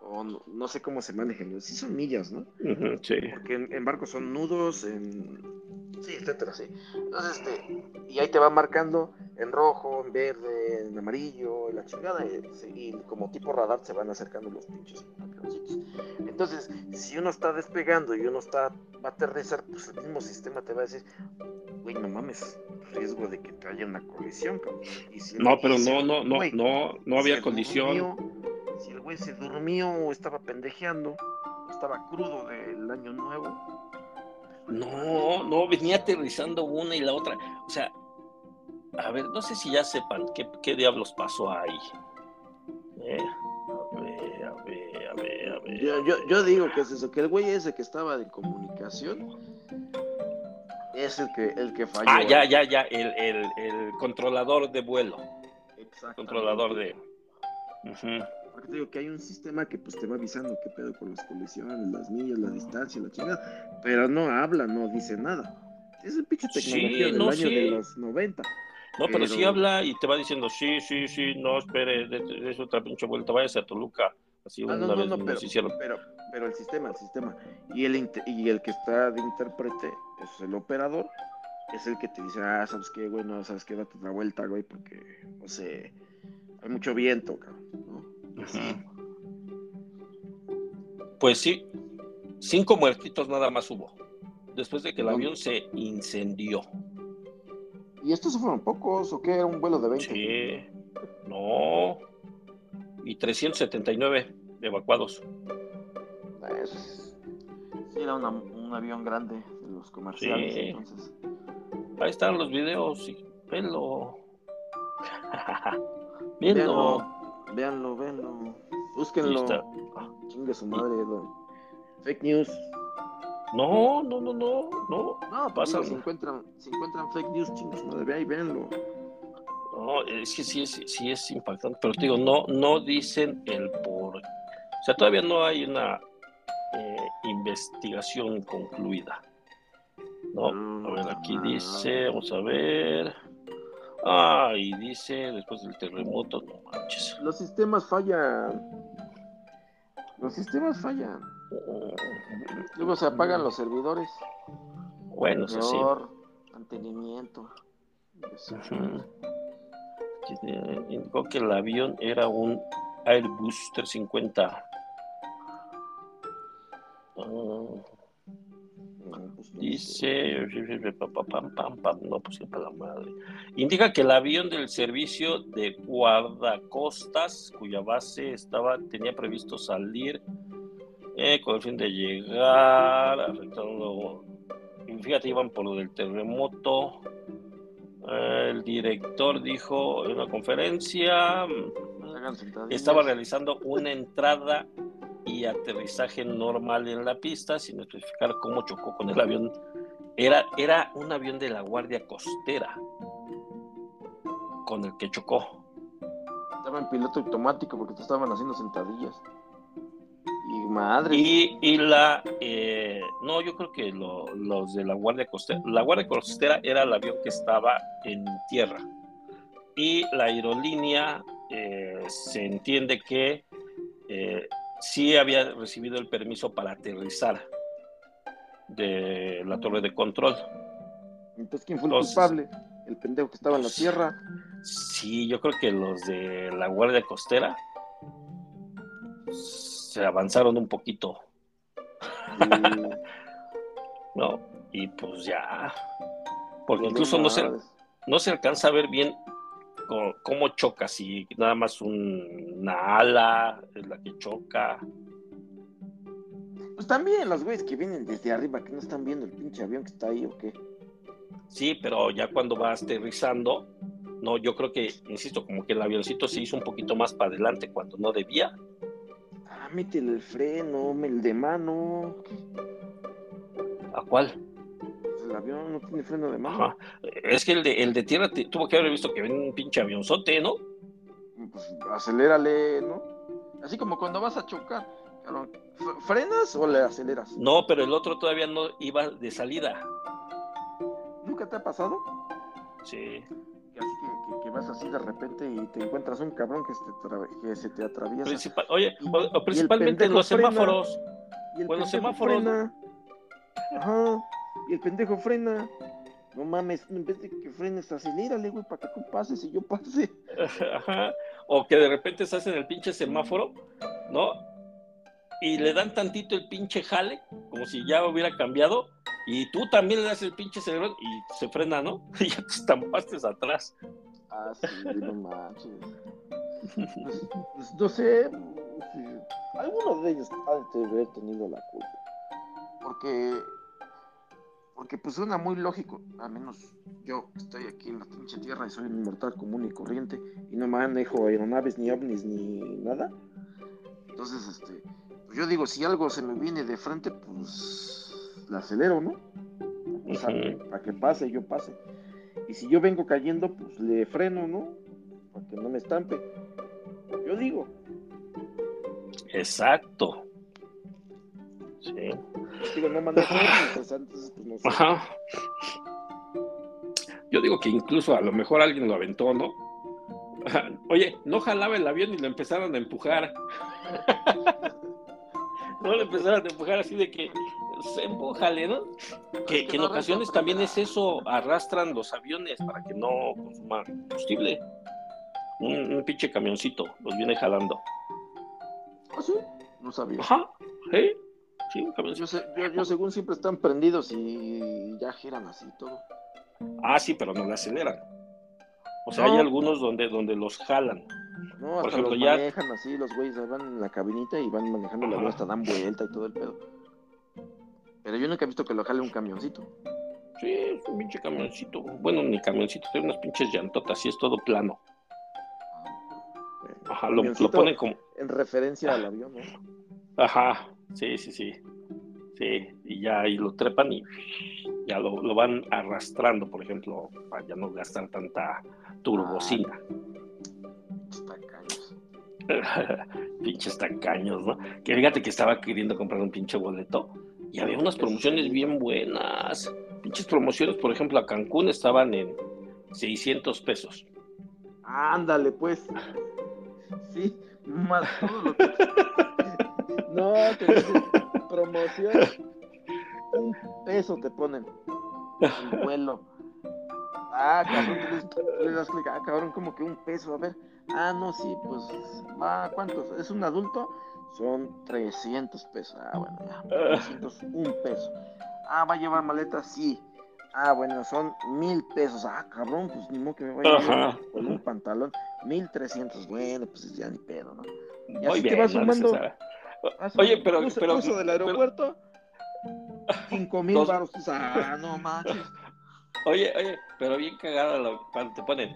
o no, no sé cómo se manejan, sí son millas, ¿no? Sí. Porque en, en barcos son nudos, en... Sí, etcétera, sí. Entonces, este, y ahí te va marcando en rojo, en verde, en amarillo, en la chingada, y, como tipo radar se van acercando los pinches avioncitos. Entonces, si uno está despegando y uno está, va a aterrizar, pues el mismo sistema te va a decir, güey, no mames, riesgo de que te haya una colisión, cabrón. Y si el- No, pero no, no, no, no, no había colisión. durmió, si el güey se durmió o estaba pendejeando, o estaba crudo del año nuevo. No, no, venía aterrizando una y la otra. O sea, a ver, no sé si ya sepan qué, qué diablos pasó ahí. Eh, a ver, a ver, a ver, a ver. Yo, yo, yo digo que es eso, que el güey ese que estaba en comunicación es el que, el que falló. Ah, ya, ya, ya, el, el, el controlador de vuelo, Exactamente. controlador de... Ujú. Porque te digo que hay un sistema que pues te va avisando qué pedo con las colisiones, las millas, la distancia, la chingada, pero no habla, no dice nada. Es un pinche Sí, tecnología del no, año sí. de los 90. No, pero sí Pero- habla y te va diciendo, sí, sí, sí, no, espere, de otra pinche vuelta, váyase a Toluca. Así Ah, una no, no, vez no, pero, hicieron. pero, pero el sistema, el sistema. Y el, y el que está de intérprete, es el operador, es el que te dice, ah, ¿sabes qué, güey? No, ¿sabes qué? Date otra vuelta, güey, porque, no sé, hay mucho viento, cabrón, Pues sí, cinco muertitos nada más hubo. Después de que el avión se incendió. ¿Y estos fueron pocos o qué? ¿Era un vuelo de 20? Sí, no. Y 379 evacuados. Es- Sí, era una- un avión grande de los comerciales, Sí. entonces. Ahí están los videos. Y velo. [laughs] Velo. Véanlo, véanlo, Búsquenlo. está. Chingue su madre, lo- Fake news. No, no, no, no, no. No, pues Pásalo. digo, si encuentran, si encuentran fake news, chingue su madre, ve ahí, véanlo. No, es que sí es, sí es impactante, pero te digo, no, no dicen el por. O sea, todavía no hay una eh, investigación concluida. No, a ver, aquí dice, vamos a ver. Ah, y dice, después del terremoto, no manches. Los sistemas fallan. Los sistemas fallan. Luego se apagan los servidores. Bueno, eso sí. Mantenimiento. Aquí, eh, Indicó que el avión era un Airbus 350. Ah, No, Dice, no, pues para la madre. Indica que el avión del servicio de guardacostas, cuya base estaba, tenía previsto salir eh, con el fin de llegar, afectando. Fíjate, iban por lo del terremoto. Eh, el director dijo en una conferencia, sentadillas. estaba realizando una entrada y aterrizaje normal en la pista, sin especificar cómo chocó con el avión. Era, era un avión de la Guardia Costera con el que chocó. Estaba en piloto automático porque te estaban haciendo sentadillas. Y madre. Y, y la, eh, no, yo creo que lo- los de la Guardia Costera, la Guardia Costera era el avión que estaba en tierra. Y la aerolínea eh, se entiende que eh, sí había recibido el permiso para aterrizar de la torre de control. Entonces, ¿quién fue el Entonces- culpable? El pendejo que estaba en la tierra. Sí, yo creo que los de la Guardia Costera se avanzaron un poquito, Y- [laughs] ¿no? Y pues ya, porque Los incluso no se, no se alcanza a ver bien co- cómo choca, si nada más un- una ala es la que choca. Pues también los güeyes que vienen desde arriba, que no están viendo el pinche avión que está ahí o qué. Sí, pero ya cuando va aterrizando, no, yo creo que, insisto, como que el avioncito se hizo un poquito más para adelante cuando no debía. Ah, métele el freno, el de mano. ¿A cuál? El avión no tiene freno de mano. Ajá. Es que el de, el de tierra te- tuvo que haber visto que ven un pinche avionzote, ¿no? Pues acelérale, ¿no? Así como cuando vas a chocar. ¿Frenas o le aceleras? No, pero el otro todavía no iba de salida. ¿Nunca te ha pasado? Sí. Así que, que- que vas así de repente y te encuentras un cabrón que se te, atra- que se te atraviesa. Principal- oye, Y- o- o y el principalmente en los frena. semáforos. Y el Bueno, semáforos. frena. Ajá. Y el pendejo frena. No mames, en vez de que frenes, acelérale, güey, para que tú pases y yo pase. [laughs] Ajá. O que de repente estás en el pinche semáforo, ¿no? Y le dan tantito el pinche jale, como si ya hubiera cambiado, y tú también le das el pinche cerebro y se frena, ¿no? [laughs] Y ya te estampaste atrás. Ah, sí, no manches. [laughs] Pues, pues, no sé. sí, Alguno de ellos ha de haber tenido la culpa. Porque. Porque pues suena muy lógico. Al menos yo estoy aquí en la pinche tierra y soy un mortal común y corriente. Y no manejo aeronaves, ni ovnis, ni nada. Entonces, este. Pues yo digo, si algo se me viene de frente, pues. La acelero, ¿no? O sea, para que pase, yo pase. Y si yo vengo cayendo, pues le freno, ¿no? Para que no me estampe. Yo digo, Exacto. Sí. digo, no manejo [laughs] pues pues no sé. Ajá. Yo digo que incluso a lo mejor alguien lo aventó, ¿no? [laughs] Oye, no jalaba el avión y lo empezaron a empujar. [laughs] no le empezaron a empujar así de que se empújale, ¿no? Que, que en ocasiones también es eso, arrastran los aviones para que no consuman combustible. Un, un pinche camioncito los viene jalando. ¿Ah, sí? No sabía. Ajá, ¿sí? Sí, un Yo, sé, yo, yo según siempre están prendidos y ya giran así todo. Ah, sí, pero no le aceleran. O sea, No. hay algunos donde, donde los jalan. No, Por hasta ejemplo, los ya- manejan así, los güeyes van en la cabinita y van manejando el avión Ajá. hasta dan vuelta y todo el pedo. Pero yo nunca he visto que lo jale un camioncito. Sí, es un pinche camioncito. Bueno, ni camioncito, tiene unas pinches llantotas, sí es todo plano. Ajá, lo, lo ponen como. En referencia al avión, ¿no? Ajá, sí, sí, sí. Sí, y ya ahí lo trepan y ya lo, lo van arrastrando, por ejemplo, para ya no gastar tanta turbocina. Caños. [laughs] Pinches tacaños, ¿no? Que fíjate que estaba queriendo comprar un pinche boleto y había unas promociones bien buenas. Pinches promociones, por ejemplo, a Cancún estaban en 600 pesos. Ándale, pues. Sí, más todo lo que... [laughs] No, te dicen promoción. Un peso te ponen. El vuelo. Ah, cabrón, tú le das clic. Ah, cabrón, como que un peso. A ver. Ah, no, sí, pues. Ah, ¿cuántos? ¿Es un adulto? Son 300 pesos. Ah, bueno, ya. 300, un peso. Ah, ¿va a llevar maleta? Sí. Ah, bueno, son mil pesos. Ah, cabrón, pues ni modo que me vaya a con un pantalón. Mil trescientos. Bueno, pues ya ni pedo, ¿no? Y Muy así te bien, vas sumando. Oye, pero- uso, pero- uso del pero- aeropuerto. Cinco mil Dos- baros. Ah, no manches. Oye, oye, pero bien cagada lo- cuando te ponen.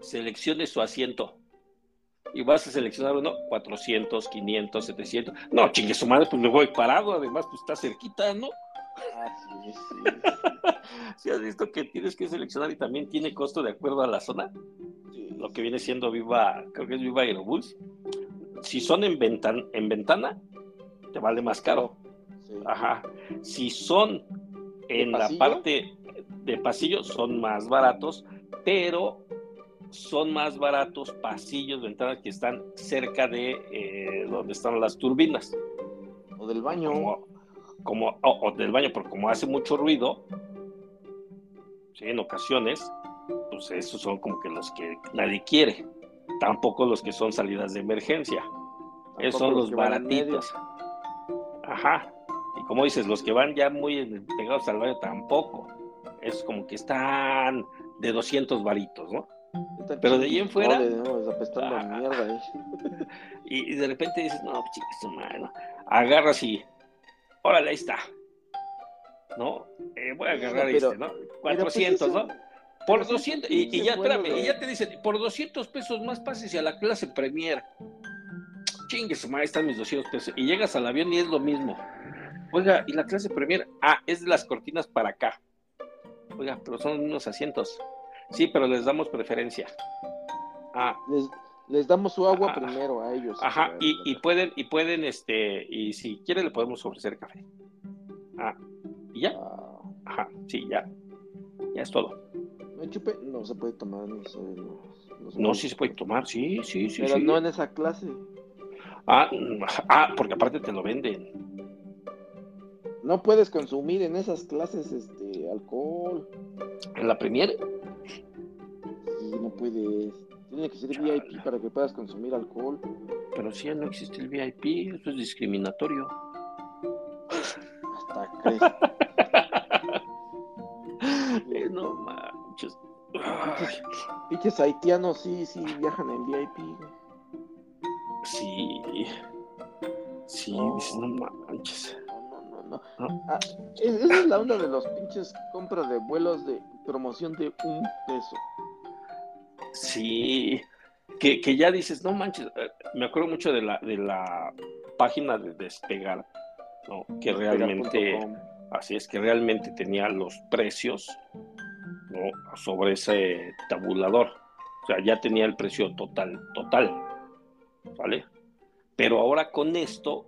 Seleccione su asiento. Y vas a seleccionar uno, 400, 500, 700. No, chingue su madre, pues me voy parado. Además, pues está cerquita, ¿no? Ah, sí, sí, Si [laughs] has visto que tienes que seleccionar y también tiene costo de acuerdo a la zona, sí. lo que viene siendo Viva, creo que es Viva Aerobús. Si son en, ventan- en ventana, te vale más caro. Sí. Ajá. Si son en la pasillo? parte de pasillo, son más baratos, pero son más baratos pasillos, ventanas que están cerca de eh, donde están las turbinas. O del baño. Como, como o, o del baño, porque como hace mucho ruido, sí, en ocasiones, pues esos son como que los que nadie quiere. Tampoco los que son salidas de emergencia. Esos son los baratitos. Ajá. Y como dices, los que van ya muy pegados al baño tampoco. es como que están de 200 varitos, ¿no? Están Pero de ahí en fuera- ¿no? Apestando a Ah. mierda, eh. [laughs] Y, y de repente dices, no, pues madre, ¿no? Agarras y, órale, ahí está. ¿No? Eh, voy a agarrar pero- este, ¿no? Pero, pues, 400, eso- ¿no? Por pero sí, 200, y, y ya, espérame, y ya te dicen, por 200 pesos más pases a la clase Premier. Chingue su madre, están mis 200 pesos. Y llegas al avión y es lo mismo. Oiga, ¿y la clase Premier? Ah, es de las cortinas para acá. Oiga, pero son unos asientos. Sí, pero les damos preferencia. Ah, Les, les damos su agua Ah. primero a ellos. Ajá, y, y pueden, y pueden, este, y si quiere le podemos ofrecer café. Ah, y ya, Ah, ajá, sí, ya. Ya es todo. No chupe, no se puede tomar. No, sé, No, baños. sí se puede tomar, sí, sí, sí. Pero sí. no en esa clase. Ah, ah, porque aparte te lo venden. No puedes consumir en esas clases este alcohol. En la Premier, Sí, no puedes. Tiene que ser VIP para que puedas consumir alcohol. pero sí ya no existe el VIP, eso es discriminatorio. Hasta crees. [laughs] Eh, no Pinches haitianos sí, sí viajan en VIP. sí. Sí, No. dices, no manches. No, no, no, no. Ah, es- esa es la onda de los pinches compras de vuelos de promoción de un peso. Sí, que, que ya dices, no manches, eh, me acuerdo mucho de la, de la página de Despegar, ¿no? Que realmente, así es, que realmente tenía los precios, Sobre ese tabulador. O sea, ya tenía el precio total, total, ¿vale? Pero ahora con esto,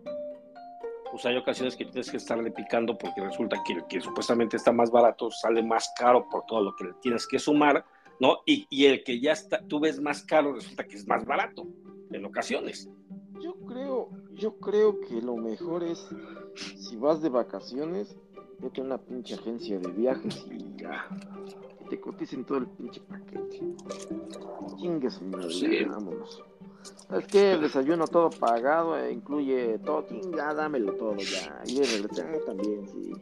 pues hay ocasiones que tienes que estarle picando porque resulta que el que supuestamente está más barato sale más caro por todo lo que le tienes que sumar, ¿no? Y, y el que ya está, tú ves más caro resulta que es más barato en ocasiones. Yo creo, yo creo que lo mejor es, si vas de vacaciones, vete a una pinche agencia de viajes y ya. Te coticen todo el pinche paquete. Chingues, madre, Sí. vámonos. Es que el desayuno todo pagado, eh, incluye todo, chinga, dámelo todo ya. Y de regresar ah, también, sí.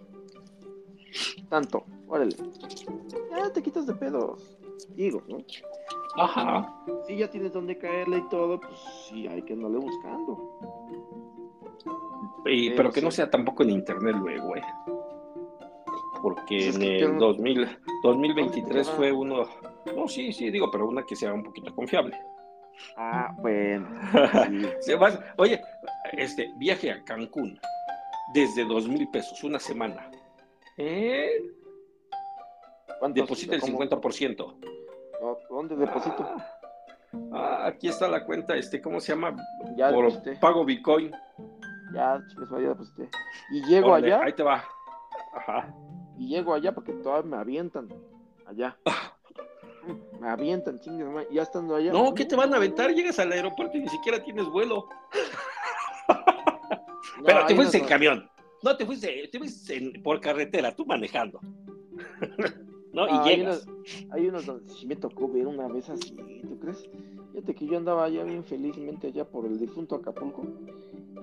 Tanto, órale. Ya te quitas de pedos. Digo, ¿no? Ajá. Si ya tienes donde caerle y todo, pues sí, hay que andarle buscando. Y, Pero pero que sí. no sea tampoco en internet luego, güey. Porque Pues es en el queda- 2000, 2023 queda? fue uno. No, sí, sí, digo, pero una que sea un poquito confiable. Ah, bueno. sí. [laughs] Oye, este viaje a Cancún desde dos mil pesos, una semana. ¿Eh? ¿Cuántos- Deposita el cómo- 50%. ¿Dó- ¿Dónde deposito? Ah, ah, aquí está la cuenta, este, ¿cómo se llama? Ya Por deposité. pago Bitcoin. Ya, chicos, ya deposité. Y llego Órale, allá, Ahí te va. Ajá. Y llego allá porque todavía me avientan. Allá. Me avientan, chingues, ya estando allá. No, ¿qué te van a aventar? Llegas al aeropuerto y ni siquiera tienes vuelo. [laughs] No, Pero te fuiste no- en camión. No, te fuiste, te fuiste en- por carretera, tú manejando. [laughs] ¿No? Ah, y hay llegas. unos, hay unos donde sí me tocó ver una vez así, ¿tú crees? Fíjate que yo andaba allá bien felizmente allá por el difunto Acapulco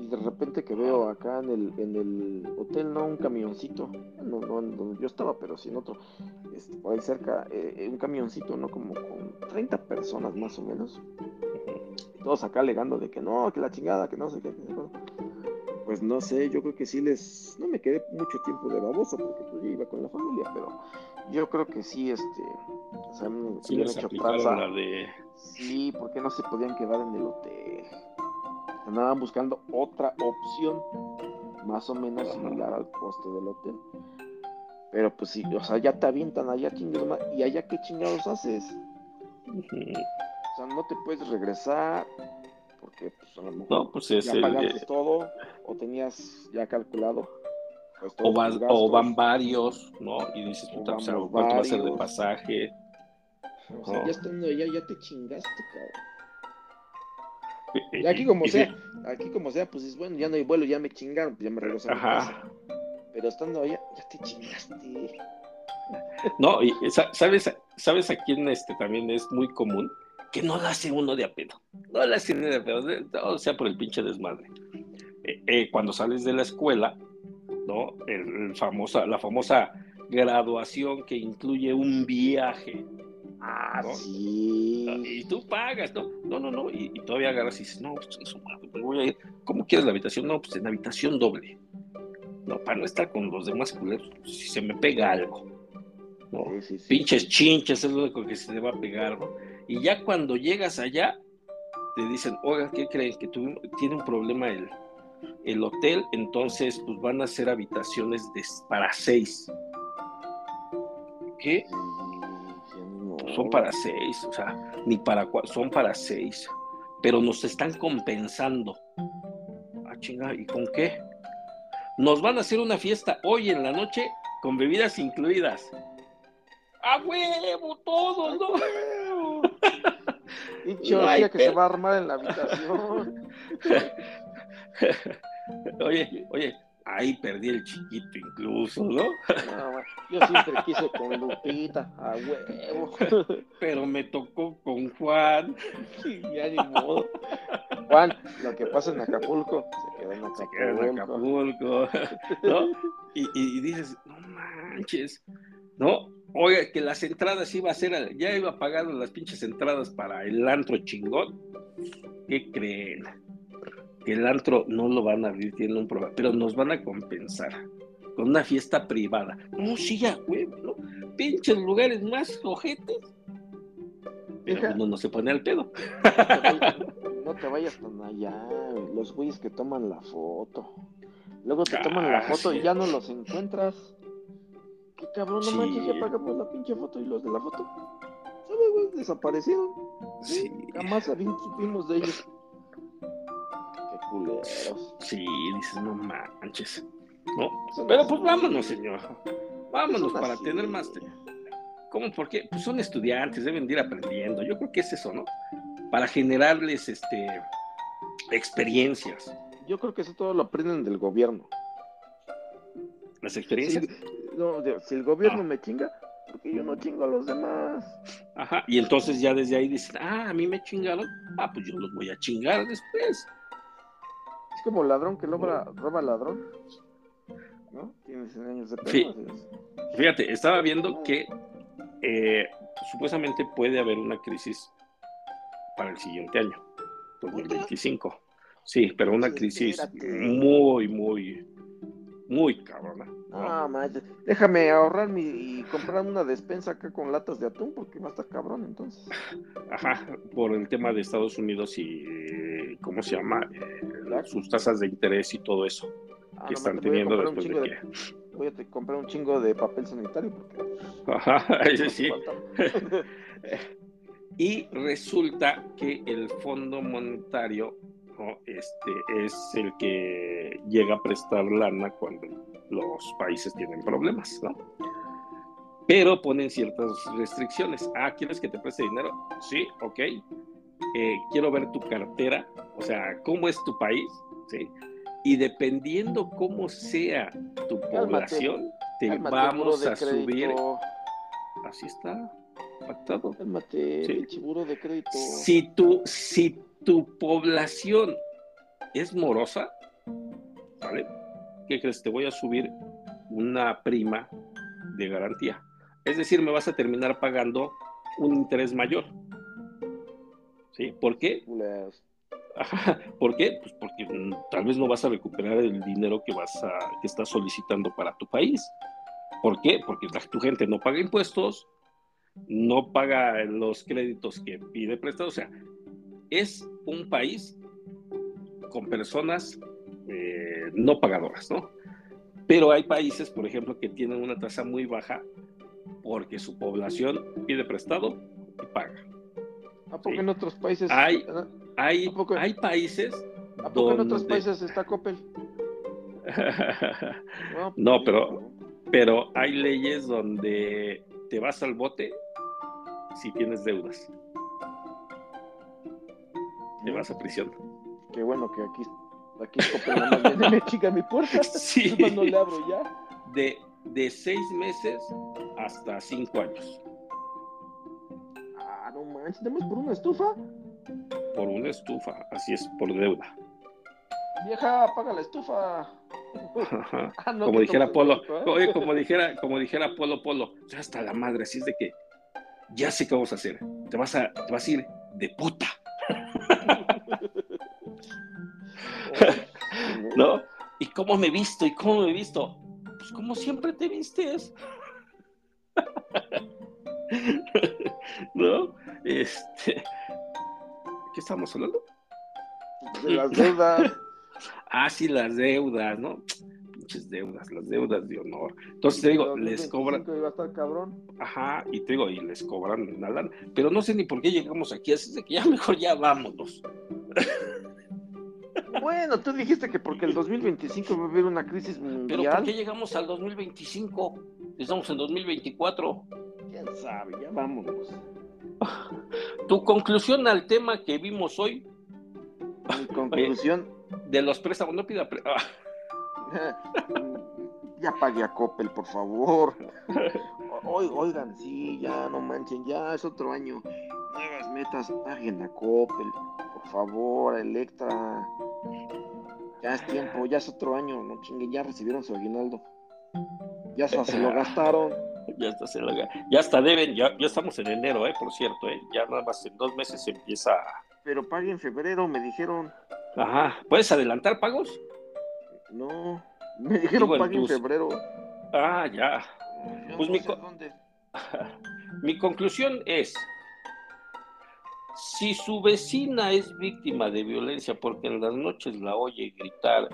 y de repente que veo acá en el, en el hotel, ¿no? Un camioncito, no, no en donde yo estaba, pero sin otro, este, por ahí cerca, eh, un camioncito, ¿no? Como con 30 personas más o menos. Y todos acá alegando de que no, que la chingada, que no sé qué. Pues no sé, yo creo que sí les... No me quedé mucho tiempo de baboso porque pues, yo iba con la familia, pero yo creo que sí, este... O sea, Sí, les hecho la de. Sí, porque no se podían quedar en el hotel. Andaban buscando otra opción más o menos similar al costo del hotel. Pero pues sí, o sea, ya te avientan allá chingados y allá qué chingados haces. O sea, no te puedes regresar porque pues a lo mejor No, pues es ya el, pagaste eh, todo o tenías ya calculado. pues, o, vas, o van varios, ¿no? Y dices, puta, o sea, vamos ¿cuánto va a ser de pasaje? O sea, no. ya estando allá ya te chingaste, cabrón. [laughs] Y- aquí como y- sea, aquí como sea, pues es bueno, ya no hay vuelo, ya me chingaron, pues ya me regreso a mi casa. Ajá. Pero estando allá, ya te chingaste. No, y sa- ¿sabes, ¿sabes a quién este, también es muy común? Que no la hace uno de a pedo. No la hace uno de a pedo, de- o sea, por el pinche desmadre. Eh, eh, cuando sales de la escuela, ¿no? El, el famosa, la famosa graduación que incluye un viaje. Ah, ¿no? sí. Y tú pagas, ¿no? No, no, no. Y, y todavía agarras y dices, no, pues me voy a ir. ¿Cómo quieres la habitación? No, pues en habitación doble. No, para no estar con los demás culeros, pues, si se me pega algo. ¿no? Sí, sí, sí. Pinches chinches es lo único que se le va a pegar, ¿no? Y ya cuando llegas allá, te dicen, oigan, ¿qué creen? Que tuvi- tiene un problema el, el hotel, entonces pues van a hacer habitaciones de, para seis. ¿Qué? Son para seis, o sea, ni para cuatro, son para seis. Pero nos están compensando. Ah, chinga, ¿y con qué? Nos van a hacer una fiesta hoy en la noche con bebidas incluidas. ¡A huevo! Todos, ¿no? [laughs] Pinche No que se va a armar en la habitación. [laughs] oye, oye, ahí perdí el chiquito incluso, ¿no? Yo siempre quise con Lupita, a huevo. Pero me tocó con Juan. ya ni modo. Juan, lo que pasa en Acapulco se queda en Se queda en Acapulco. Acapulco, ¿no? Y, y- y dices, no manches, ¿no? Oiga, que las entradas iba a ser, ya iba a pagar las pinches entradas para el antro chingón. ¿Qué creen? Que el antro no lo van a abrir, tiene un problema, pero nos van a compensar con una fiesta privada. No, sí, ya, güey, ¿no? Pinches lugares más ojetes. Pero uno no se pone al pedo. No te vayas- No te vayas tan allá, los güeyes que toman la foto. Luego te toman la Ah, foto sí. y ya no los encuentras. Qué cabrón, no Sí. manches, ya pagamos la pinche foto y los de la foto. ¿Sabes, güey? Desaparecieron. Sí. Jamás supimos de ellos. Culeros. Sí, dices, no manches. ¿No? Pero pues vámonos, señor. Vámonos para así. tener más. ¿Cómo? ¿Por qué? Pues son estudiantes, deben de ir aprendiendo. Yo creo que es eso, ¿no? Para generarles este experiencias. Yo creo que eso todo lo aprenden del gobierno. Las Si, experiencias. no, de- si el gobierno Ah. me chinga, porque yo no chingo a los demás. Ajá. Y entonces ya desde ahí dicen, ah, a mí me chingaron. Ah, pues yo los voy a chingar después. Es como ladrón que logra, roba ladrón. ¿No? Tiene 100 años de Sí. pena. es. Fíjate, estaba viendo que eh, supuestamente puede haber una crisis para el siguiente año, 2025. Sí, pero una crisis Espérate. muy, muy, muy cabrona. ¿no? Ah, manches. Déjame ahorrar mi, y comprar una despensa acá con latas de atún porque va a estar cabrón entonces. Ajá, por el tema de Estados Unidos y, eh, ¿cómo se llama? Eh, sus tasas de interés y todo eso Ah, que están teniendo después de de- que... Voy a comprar un chingo de papel sanitario porque Ajá, [laughs] [laughs] ese sí. falta. [laughs] Y resulta que el Fondo Monetario este, es el que llega a prestar lana cuando los países tienen problemas, ¿no? Pero ponen ciertas restricciones. Ah, ¿quieres que te preste dinero? Sí, ok. Eh, quiero ver tu cartera, o sea, cómo es tu país, ¿sí? Y dependiendo cómo sea tu población, te Cálmate, vamos a subir. Así está, pactado. Cálmate, Sí. de crédito. Si tu, si tu población es morosa, ¿vale? ¿Qué crees? Te voy a subir una prima de garantía. Es decir, me vas a terminar pagando un interés mayor. ¿Sí? ¿Por qué? Culeros. Ajá. ¿Por qué? Pues porque tal vez no vas a recuperar el dinero que vas a, que estás solicitando para tu país. ¿Por qué? Porque la- tu gente no paga impuestos, no paga los créditos que pide prestado. O sea, es un país con personas eh, no pagadoras, ¿no? Pero hay países, por ejemplo, que tienen una tasa muy baja porque su población pide prestado y paga. ¿A poco Sí. en otros países? Hay- ¿A Hay, ¿A poco? hay países poco en otros donde- países está Coppel? [laughs] No, No, pues, pero- pero hay leyes donde te vas al bote si tienes deudas. Te vas a prisión. Qué bueno que aquí, aquí Coppel [laughs] me chica mi puerta. [laughs] Sí. Nomás no le abro ya. De, de seis meses hasta cinco años Ah, no manches, ¿tenemos por una estufa? por una estufa. Así es, por deuda. Vieja, apaga la estufa. [laughs] Ah, no, como dijera Polo, México, ¿eh? oye, como dijera, como dijera Polo Polo, ya hasta la madre, así es de que ya sé qué vamos a hacer. Te vas a, te vas a ir de puta, [laughs] ¿no? ¿Y cómo me he visto? ¿Y cómo me he visto? Pues como siempre te vistes. [laughs] ¿No? Este. ¿Qué estamos hablando? De las deudas. Ah, sí, las deudas, ¿no? Pinches deudas, las deudas de honor. Entonces te digo, les cobran. 2025 Iba a estar cabrón. Ajá, y te digo, y les cobran lana. Pero no sé ni por qué llegamos aquí, así es de que ya mejor ya vámonos. Bueno, tú dijiste que porque el 2025 va a haber una crisis Pero mundial. ¿por qué llegamos al 2025? Estamos en 2024. ¿Quién sabe? Ya vámonos. [laughs] Tu conclusión al tema que vimos hoy Mi [laughs] conclusión, de los préstamos, no pida ah, [laughs] ya pague a Coppel, por favor. O- Oigan, sí, ya no manchen, ya es otro año. Nuevas metas, paguen a Coppel, por favor, Electra. Ya es tiempo, ya es otro año, no chinguen, ya recibieron su aguinaldo. Ya se, se lo [laughs] gastaron. ya está, se la- ya está deben, ya, ya estamos en enero, eh, por cierto, eh, ya nada más en dos meses empieza. Pero pague en febrero, me dijeron. Ajá, ¿puedes adelantar pagos? No, me dijeron Digo, en pague en tus- febrero. Ah, ya. Yo Pues no mi sé co- dónde. [laughs] Mi conclusión es, si su vecina es víctima de violencia porque en las noches la oye gritar,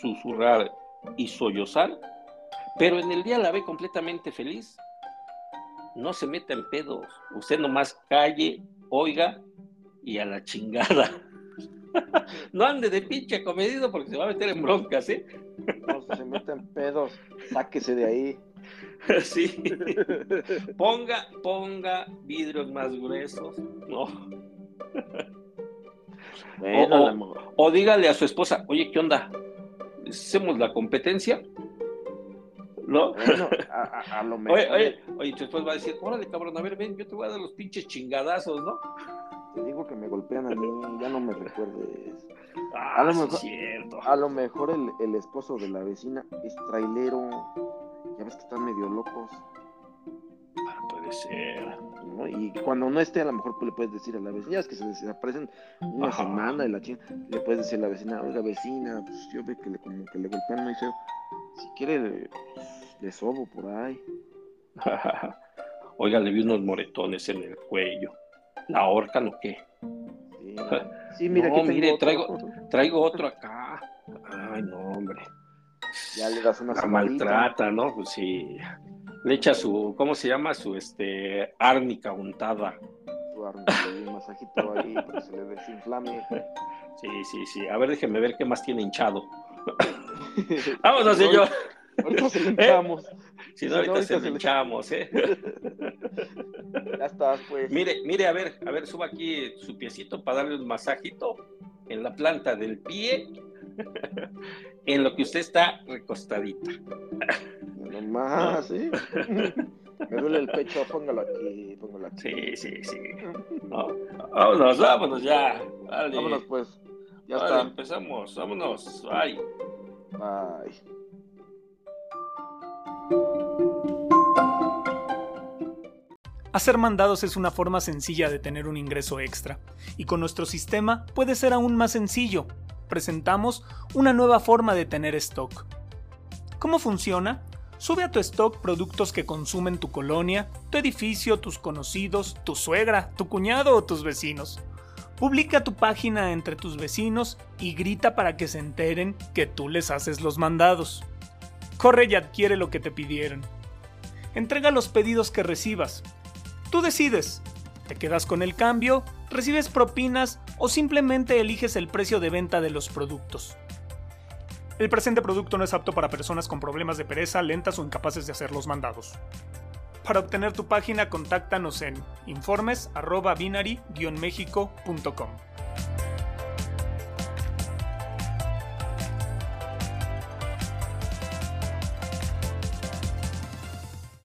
susurrar y sollozar, pero en el día la ve completamente feliz, no se meta en pedos. Usted nomás calle, oiga y a la chingada. [laughs] No ande de pinche comedido porque se va a meter en broncas, ¿eh? No se meten pedos, sáquese de ahí. [laughs] Sí. Ponga, ponga vidrios más gruesos, ¿no? [laughs] Bueno, O- O dígale a su esposa, oye, ¿qué onda? ¿Hacemos la competencia? ¿No? bueno, a, a- a lo mejor. Oye, oye, oye, tu esposa va a decir, órale, cabrón, a ver, ven, yo te voy a dar los pinches chingadazos, ¿no? Te digo que me golpean a mí, ya no me recuerdes. Ah, A lo mejor- cierto. A lo mejor el, el esposo de la vecina es trailero. Ya ves que están medio locos. Ah, puede ser. ¿no? Y cuando no esté, a lo mejor le puedes decir a la vecina, es que se desaparecen una Ajá. semana y la ching, le puedes decir a la vecina, oiga vecina, pues yo veo que le, como que le golpean muy feo. Si quiere, le, le sobo por ahí. [laughs] Oiga, le vi unos moretones en el cuello. ¿La ahorcan o qué? Sí, [laughs] Sí, mira, No, aquí tengo mire, otro. traigo- Traigo [laughs] otro acá. Ay, no, hombre. Ya le das una La maltrata, ¿no? Pues sí. Le echa su, ¿cómo se llama? Su, este, árnica untada. Su doy un masajito ahí para que se le desinflame. [laughs] Sí, sí, sí. A ver, déjeme ver qué más tiene hinchado. Vámonos, señor. Ahorita se lo hinchamos. Si Sí, no, ahorita ahorita se se lo le- hinchamos, ¿eh? Estás, pues. Mire, mire, a ver, a ver, suba aquí su piecito para darle un masajito en la planta del pie, [laughs] en lo que usted está recostadita. No más, ¿sí? [laughs] Me duele el pecho, póngalo aquí, póngalo aquí. Sí, sí, sí. No, Vámonos, vámonos ya. Vale. Vámonos, pues. Ya Vale, está. empezamos, vámonos. Ay. Bye. Hacer mandados es una forma sencilla de tener un ingreso extra, y con nuestro sistema puede ser aún más sencillo. Presentamos una nueva forma de tener stock. ¿Cómo funciona? Sube a tu stock productos que consumen tu colonia, tu edificio, tus conocidos, tu suegra, tu cuñado o tus vecinos. Publica tu página entre tus vecinos y grita para que se enteren que tú les haces los mandados. Corre y adquiere lo que te pidieron. Entrega los pedidos que recibas. Tú decides. ¿Te quedas con el cambio? ¿Recibes propinas o simplemente eliges el precio de venta de los productos? El presente producto no es apto para personas con problemas de pereza, lentas o incapaces de hacer los mandados. Para obtener tu página, contáctanos en informes.binary-mexico.com.